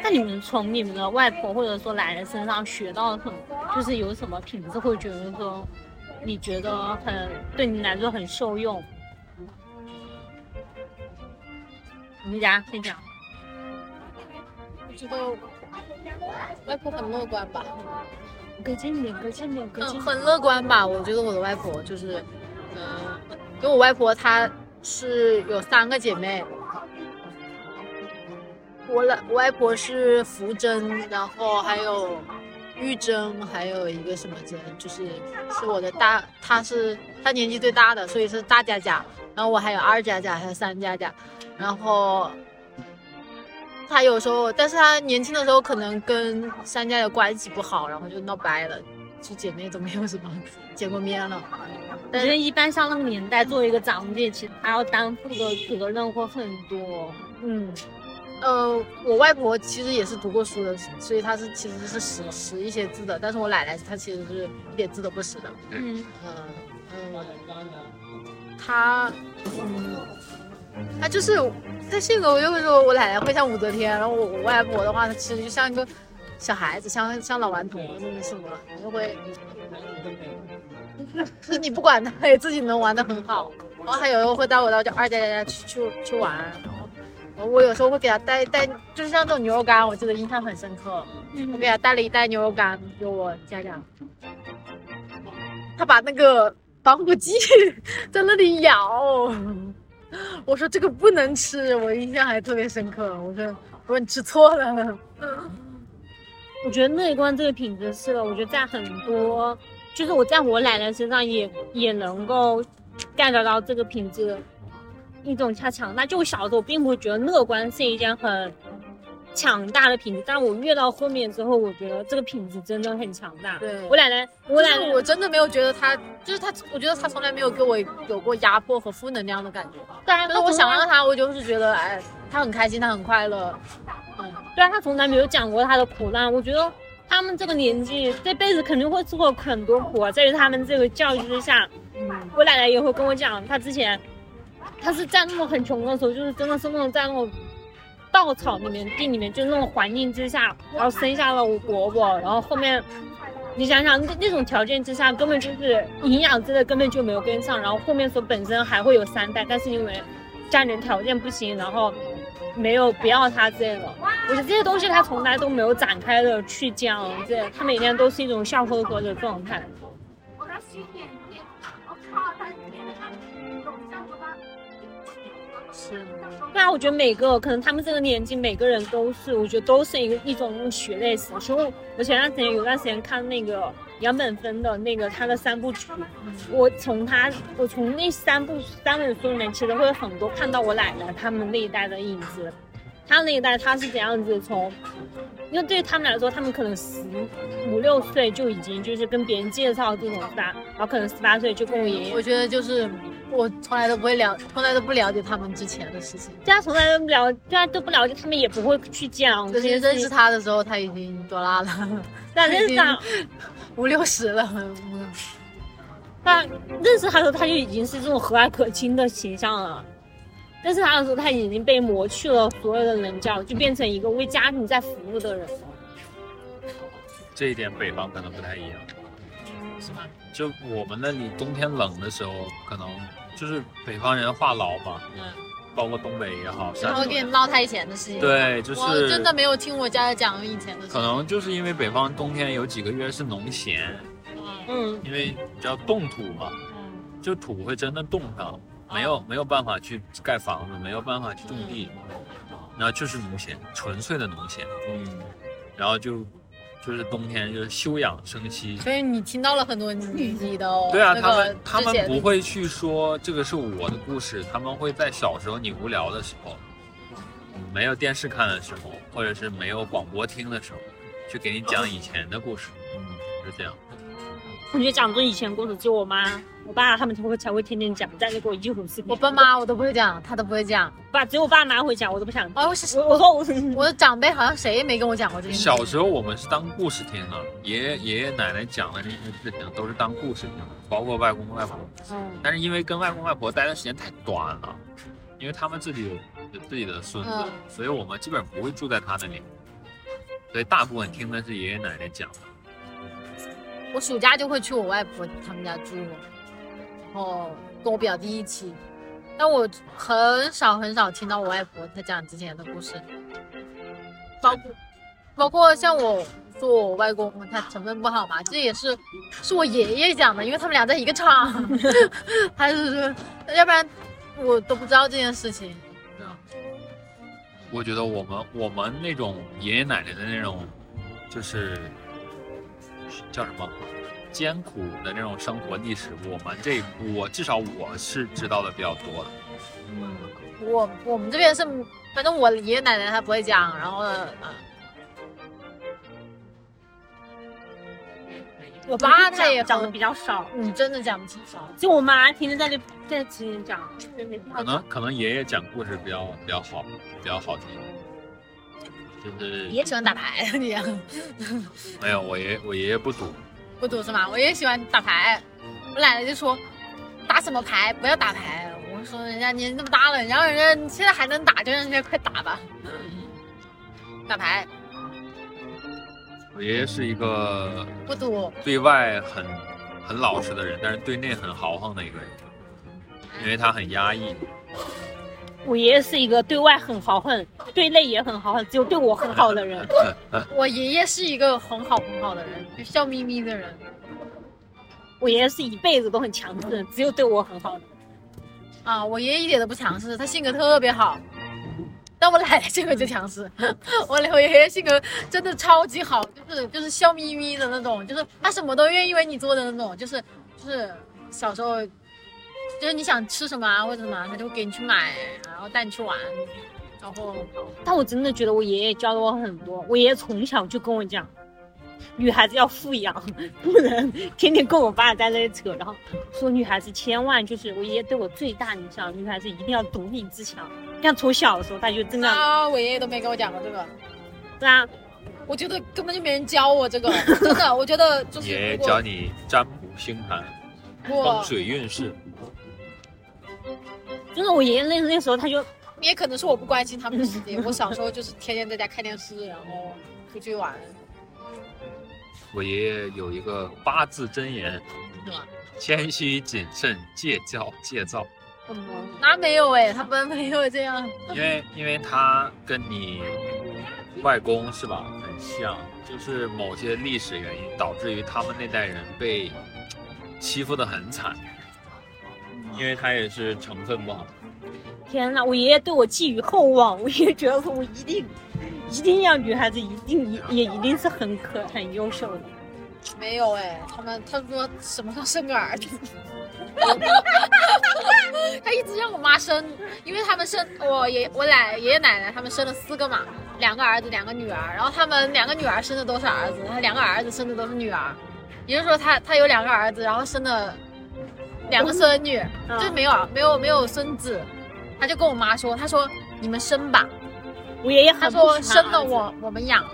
那你们从你们的外婆或者说奶奶身上学到什么？就是有什么品质会觉得说，你觉得很对你来说很受用？你们家先讲。我觉得外婆很乐观吧，隔近点，隔近点，隔嗯，近很乐观吧。我觉得我的外婆就是，嗯、因为我外婆她是有三个姐妹，我老我外婆是福珍，然后还有玉珍，还有一个什么珍，就是是我的大，她是她年纪最大的，所以是大家家。然后我还有二家家，还有三家家。然后他有时候，但是他年轻的时候可能跟三家的关系不好，然后就闹掰了，就姐妹都没有什么见过面了。反正一般像那个年代，作为一个长辈，其实他要担负的责任会很多。嗯，呃，我外婆其实也是读过书的，所以她是其实是识识一些字的。但是我奶奶她其实是一点字都不识的。嗯，嗯嗯，她嗯，她就是他性格，我就会说我奶奶会像武则天，然后我我外婆的话，她其实就像一个小孩子，像像老顽童什么，就会。就是你不管他，也自己能玩的很好。然后他有时候会带我到就二家家家去去去玩，然后我有时候会给他带带，就是像这种牛肉干，我记得印象很深刻。我给他带了一袋牛肉干给我家长，他把那个防腐剂 在那里咬，我说这个不能吃，我印象还特别深刻。我说我说你吃错了。我觉得乐观这个品质是的，我觉得在很多。就是我在我奶奶身上也也能够 get 到这个品质一种恰强那。就我小时候并不会觉得乐观是一件很强大的品质，但我越到后面之后，我觉得这个品质真的很强大。对我奶奶，我奶奶我真的没有觉得她，就是她，我觉得她从来没有给我有过压迫和负能量的感觉。当然，但是我想让她，我就是觉得，哎，她很开心，她很快乐。嗯，对啊，她从来没有讲过她的苦难。我觉得。他们这个年纪，这辈子肯定会吃过很多苦，在于他们这个教育之下。嗯我奶奶也会跟我讲，她之前，她是在那种很穷的时候，就是真的是那种在那种稻草里面、地里面，就那种环境之下，然后生下了我伯伯，然后后面，你想想那那种条件之下，根本就是营养之类根本就没有跟上，然后后面说本身还会有三代，但是因为家里条件不行，然后。没有不要他这个，我觉得这些东西他从来都没有展开的去讲，这他每天都是一种笑呵呵的状态。是，对啊，我觉得每个可能他们这个年纪，每个人都是，我觉得都是一个一种血泪史。所以，我前段时间有段时间看那个杨本芬的那个他的三部曲，我从他，我从那三部三本书里面，其实会很多看到我奶奶他们那一代的影子。他那一代他是怎样子从，因为对他们来说，他们可能十五六岁就已经就是跟别人介绍这种三，然后可能十八岁就跟我爷爷。我觉得就是我从来都不会了，从来都不了解他们之前的事情。对啊，从来都不了，对啊都不了解，他们也不会去讲。就是认识他的时候，他已经多大了？那 认识他五六十了。他认识他的时候，他就已经是这种和蔼可亲的形象了。认识他的时候，他已经被磨去了所有的棱角，就变成一个为家庭在服务的人。这一点北方可能不太一样，是吗？就我们那里冬天冷的时候，可能就是北方人话痨嘛，嗯，包括东北也好，然后给你唠他以前的事情。对，就是我真的没有听我家讲以前的事情。可能就是因为北方冬天有几个月是农闲，嗯，因为叫冻土嘛，嗯，就土会真的冻上。没有没有办法去盖房子，没有办法去种地，然后就是农闲，纯粹的农闲。嗯，然后就就是冬天就是休养生息。所以你听到了很多你你的哦对啊，他们他们不会去说这个是我的故事，他们会在小时候你无聊的时候，没有电视看的时候，或者是没有广播听的时候，去给你讲以前的故事。嗯，是这样。我觉得讲这以前故事，就我妈。我爸他们才会才会天天讲，在那个一会视频。我爸妈我都不会讲，他都不会讲。爸只有我爸妈会讲，我都不想。哦，我我说我我的长辈好像谁也没跟我讲过这些。小时候我们是当故事听的，爷爷爷爷奶奶讲的那些事情都是当故事听的，包括外公外婆。嗯。但是因为跟外公外婆待的时间太短了，因为他们自己有自己的孙子，所以我们基本不会住在他那里，所以大部分听的是爷爷奶奶讲的。我暑假就会去我外婆他们家住。然后，跟我表弟一起，但我很少很少听到我外婆她讲之前的故事，包括包括像我说我外公他成分不好嘛，这也是是我爷爷讲的，因为他们俩在一个厂，还是说要不然我都不知道这件事情。我觉得我们我们那种爷爷奶奶的那种，就是叫什么艰苦的那种生活历史，我们这我至少我是知道的比较多的。嗯，我我们这边是，反正我爷爷奶奶他不会讲，然后呢，嗯我爸他也讲的比较少，嗯，真的讲不清楚。就我妈天天在那在前面讲，可能可能爷爷讲故事比较比较好，比较好听。就是也喜欢打牌，你 没有我爷我爷爷不赌，不赌是吗？我爷喜欢打牌。我奶奶就说打什么牌，不要打牌。我说人家年纪那么大了，然后人家现在还能打，就让人家快打吧。打牌我爷爷是一个不赌，对外很很老实的人，但是对内很豪横的一个人，因为他很压抑。我爷爷是一个对外很豪横，对内也很豪横，只有对我很好的人。我爷爷是一个很好很好的人，就笑眯眯的人。我爷爷是一辈子都很强势，只有对我很好的。啊，我爷爷一点都不强势，他性格特别好。但我奶奶性格就强势，我我爷爷性格真的超级好，就是就是笑眯眯的那种，就是他什么都愿意为你做的那种，就是就是小时候，就是你想吃什么啊或者什么啊，他就会给你去买，然后带你去玩，然后但我真的觉得我爷爷教了我很多。我爷爷从小就跟我讲，女孩子要富养，不能天天跟我爸在那里扯，然后说女孩子千万就是我爷爷对我最大影响，女孩子一定要独立自强。像从小的时候他就真的，啊，我爷爷都没跟我讲过这个，对啊，我觉得根本就没人教我这个，真的，我觉得就是爷爷教你占卜星盘、风水运势，真的我爷爷那那时候他就也可能是我不关心他们的世界。我小时候就是天天在家看电视，然后出去玩，我爷爷有一个八字真言：谦虚谨慎，戒骄戒躁。嗯，那没有哎，他们没有这样。因为因为他跟你外公是吧很像，就是某些历史原因导致于他们那代人被欺负的很惨，因为他也是成分不好。天呐，我爷爷对我寄予厚望，我爷爷觉得我一定一定要女孩子一定也也一定是很可很优秀的。没有哎，他们他说什么时候生个儿子？他一直让我妈生，因为他们生我爷我奶爷爷奶奶他们生了四个嘛，两个儿子两个女儿，然后他们两个女儿生的都是儿子，他两个儿子生的都是女儿，也就是说他他有两个儿子，然后生了两个孙女，嗯就没有没有没有孙子，他就跟我妈说，他说你们生吧，我爷爷他说生了我我们养。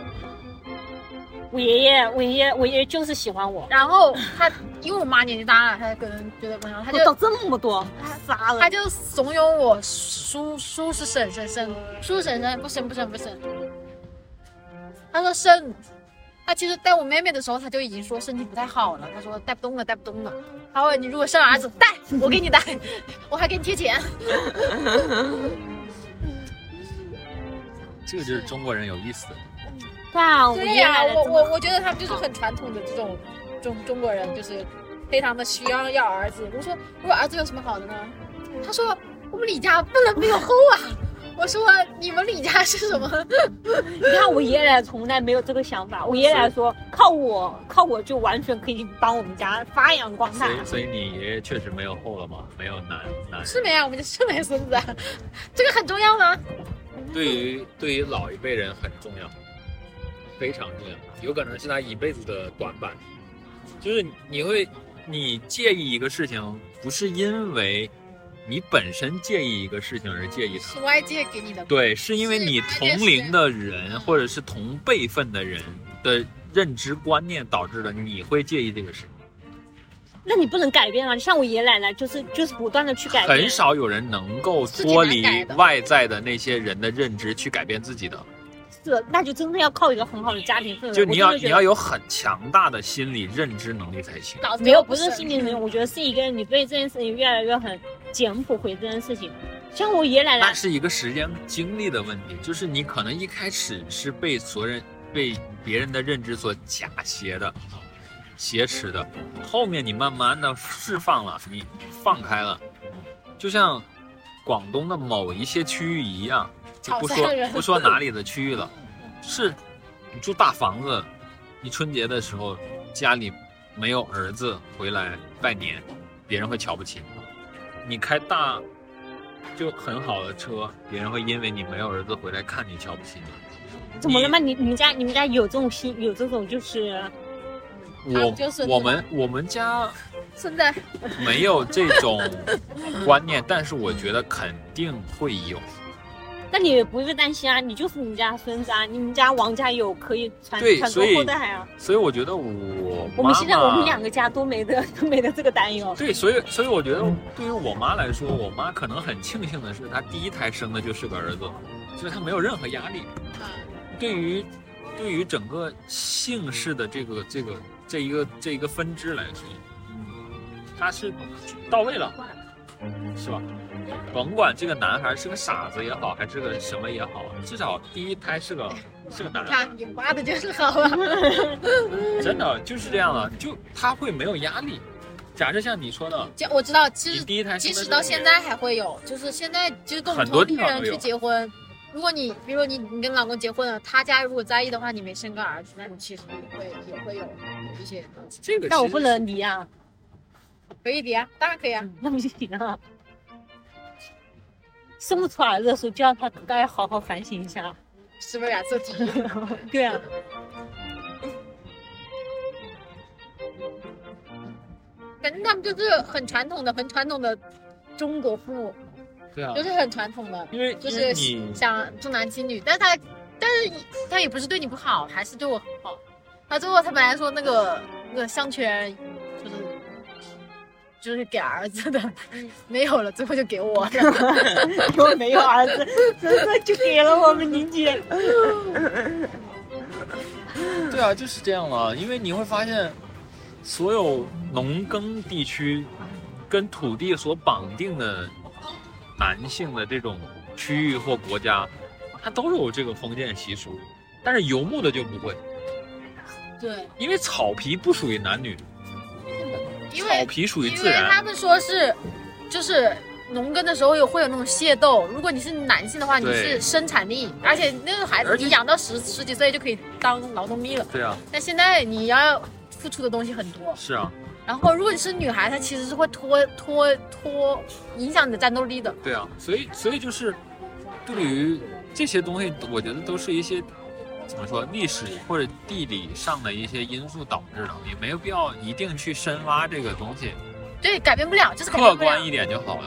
我爷爷，我爷爷，我爷爷就是喜欢我。然后他因为我妈年纪大了，他可能觉得不行，他就我到这么多，傻了他就怂恿我叔叔是婶婶生，叔婶婶不生不生不生。他说生，他其实带我妹妹的时候，他就已经说身体不太好了，他说带不动了带不动了。他说你如果生儿子带，我给你带，我还给你贴钱。这个就是中国人有意思的。对呀、我我我觉得他们就是很传统的这种中中国人，就是非常的需要要儿子。我说如果儿子有什么好的呢？他说我们李家不能没有后啊。我说你们李家是什么？你看我爷爷奶奶从来没有这个想法，我爷爷奶奶说靠我，靠我就完全可以帮我们家发扬光大所。以所以你爷爷确实没有后了吗？没有男男。是没啊，我们家是没孙子啊，这个很重要吗？对于对于老一辈人很重要，非常重要，有可能是他一辈子的短板。就是你会，你介意一个事情，不是因为你本身介意一个事情而介意它是，外界给你的。对，是因为你同龄的人或者是同辈分的人的认知观念导致的，你会介意这个事。那你不能改变啊！像我爷爷奶奶就是就是不断的去改变，很少有人能够脱离外在的那些人的认知去改变自己的。是，那就真的要靠一个很好的家庭氛围。就你要你要有很强大的心理认知能力才行。脑子没有不是是心理能力，我觉得是一个你对这件事情越来越很简朴回这件事情。像我爷爷奶奶，那是一个时间精力的问题，就是你可能一开始是被所人被别人的认知所假挟的、挟持的，后面你慢慢的释放了，你放开了，就像广东的某一些区域一样，就不说不说哪里的区域了，是你住大房子，你春节的时候家里没有儿子回来拜年，别人会瞧不起你；你开大就很好的车，别人会因为你没有儿子回来看你瞧不起你。怎么了嘛？你你们家你们家有这种心有这种就是我就孙子我们我们家现在没有这种观念，但是我觉得肯定会有。那你也不用担心啊，你就是你们家孙子啊，你们家王家有可以传传宗后代啊。所以我觉得我我们现在我们两个家都没得 都没得这个担忧。对，所以所以我觉得对于我妈来说，我妈可能很庆幸的是，她第一胎生的就是个儿子，所以她没有任何压力。对于对于整个姓氏的这个这个这一个这一个分支来说，嗯她是到位了，是吧？甭管这个男孩是个傻子也好，还是个什么也好，至少第一胎是个是个男孩。看你挖的就是好啊。真的就是这样的，就他会没有压力。假设像你说的，就我知道，其实第一胎即使到现在还会有，就是现在就是跟同龄人去结婚。如果你比如说你你跟老公结婚了，他家如果在意的话，你没生个儿子，那你其实也会也会有有一些东西。这个，但我不能离啊，可以的呀，当然可以啊。那不行啊。生不出儿子的时候，就让他该好好反省一下。是不是染色体？对啊，反正他们就是很传统的、很传统的中国父母，对啊就，是很传统的，因为就是你想重男轻女。但是他，但是他也不是对你不好，还是对我很好。他最后他本来说那个那个项圈就是给儿子的，没有了，最后就给我了。我没有儿子，真的就给了我们宁姐。对啊，就是这样了。因为你会发现，所有农耕地区跟土地所绑定的男性的这种区域或国家，它都有这个封建习俗，但是游牧的就不会，对，因为草皮不属于男女，因为草皮属于因自然。为他们说是就是。农耕的时候有会有那种械斗，如果你是男性的话，你是生产力，而且那个孩子你养到十十几岁就可以当劳动力了。对啊，但现在你要付出的东西很多，是啊，然后如果你是女孩，她其实是会拖拖拖影响你的战斗力的。对啊，所以所以就是对于这些东西，我觉得都是一些怎么说历史或者地理上的一些因素导致的，也没有必要一定去深挖这个东西，对，改变不了，就是客观。一点就好了。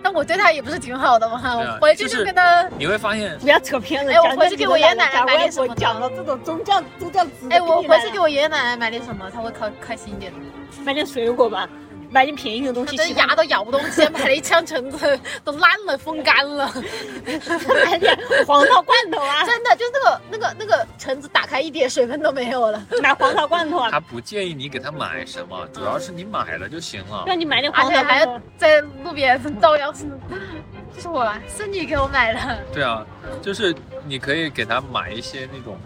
那我对他也不是挺好的嘛，对啊我回去就跟他，你会发现，不要扯偏了。哎我回去给我爷爷奶奶奶买点什么讲了这种宗教宗教词。哎，我回去给我爷爷奶奶买点什么，他会开开心一点的。买点水果吧，买点便宜的东西。她真牙都咬不动，之前买了一箱橙子，都烂了，风干了。买点黄桃罐头啊，真的，就那个那个那个橙子打开一点水分都没有了。买黄桃罐头啊，他不建议你给他买什么，主要是你买了就行了。让你买点黄桃罐头。在路边照样是，这是我是你给我买的。对啊，就是你可以给他买一些那种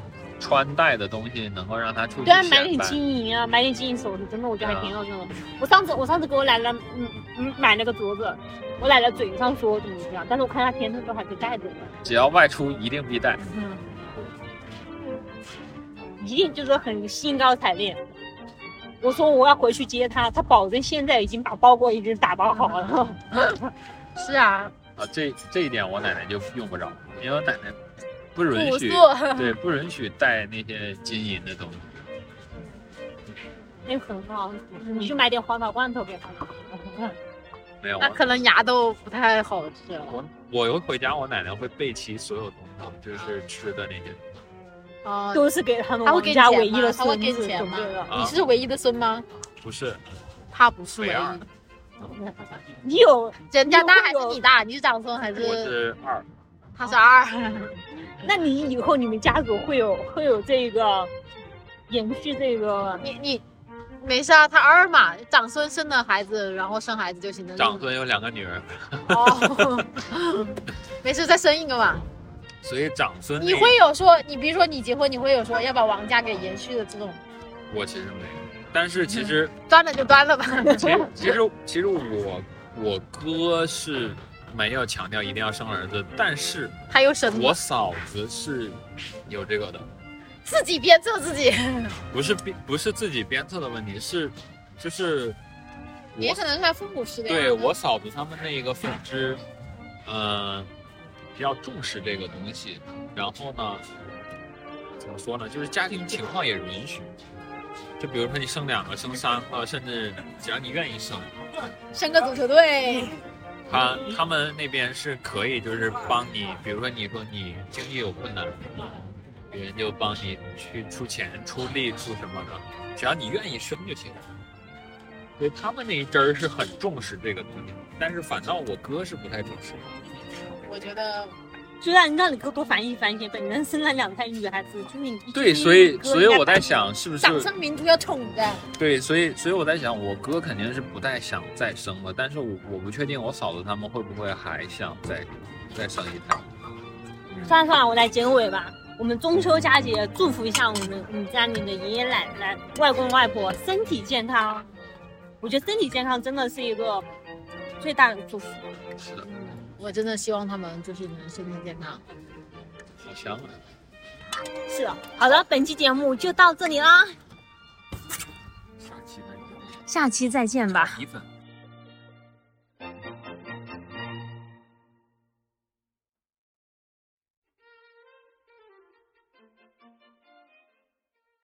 穿戴的东西，能够让他出去对啊，买点。金银啊，买点金银首饰，真的我觉得还挺对啊有用的。我上次我上次给我奶奶嗯嗯买了个镯子，我奶奶嘴上说怎么怎么样，但是我看她天天都还是戴着的，只要外出一定必带。嗯，一定就是很兴高采烈。我说我要回去接她，她保证现在已经把包裹已经打包好了。是啊，啊，这这一点我奶奶就用不着，因为我奶奶不允许。对，不允许带那些金银的东西。那很好，你去买点黄桃罐头给他。没有，那可能牙都不太好吃了。我我又回家，我奶奶会备齐所有东西，就是吃的那些。哦，都是给他们他会给家唯一的孙子给你钱吗准备的。？啊你是唯一的孙吗？不是，他不是唯一，你有，人家大还是你大？你是长孙还是我？是二。他是二。那你以后你们家族会有会有这个延续这个你你没事啊，他二嘛，长孙生的孩子，然后生孩子就行了。长孙有两个女儿，哦，没事，再生一个嘛。所以长孙你会有说，你比如说你结婚，你会有说要把王家给延续的这种，我其实没有，但是其实端了就端了吧。其实其实其实我我哥是没有强调一定要生儿子，但是还有什么我嫂子是有这个的，自己鞭策自己，不是鞭不是自己鞭策的问题，是就是也可能是他父母是这样的。对我嫂子他们那一个分支，嗯、比较重视这个东西。然后呢，怎么说呢？就是家庭情况也允许。就比如说你生两个、生三个，甚至只要你愿意生，生个足球队，他他们那边是可以，就是帮你，比如说你说你经济有困难，别人就帮你去出钱、出力、出什么的，只要你愿意生就行。所以他们那一阵儿是很重视这个东西，但是反倒我哥是不太重视。我觉得就让你让你哥多反映反映，本人生了两胎女孩子，就是你对，所以所以我在，想，是不是掌声民族要宠的。对，所以所以我在想，我哥肯定是不太想再生了，但是我我不确定我嫂子他们会不会还想再再生一胎。算了算了，我来结尾吧。我们中秋佳节，祝福一下我们你家里的爷爷奶奶、外公外婆身体健康。我觉得身体健康真的是一个最大的祝福。是的，我真的希望他们就是能身体健康。好香啊！是啊，好的，本期节目就到这里啦，下期再见。下期再见吧。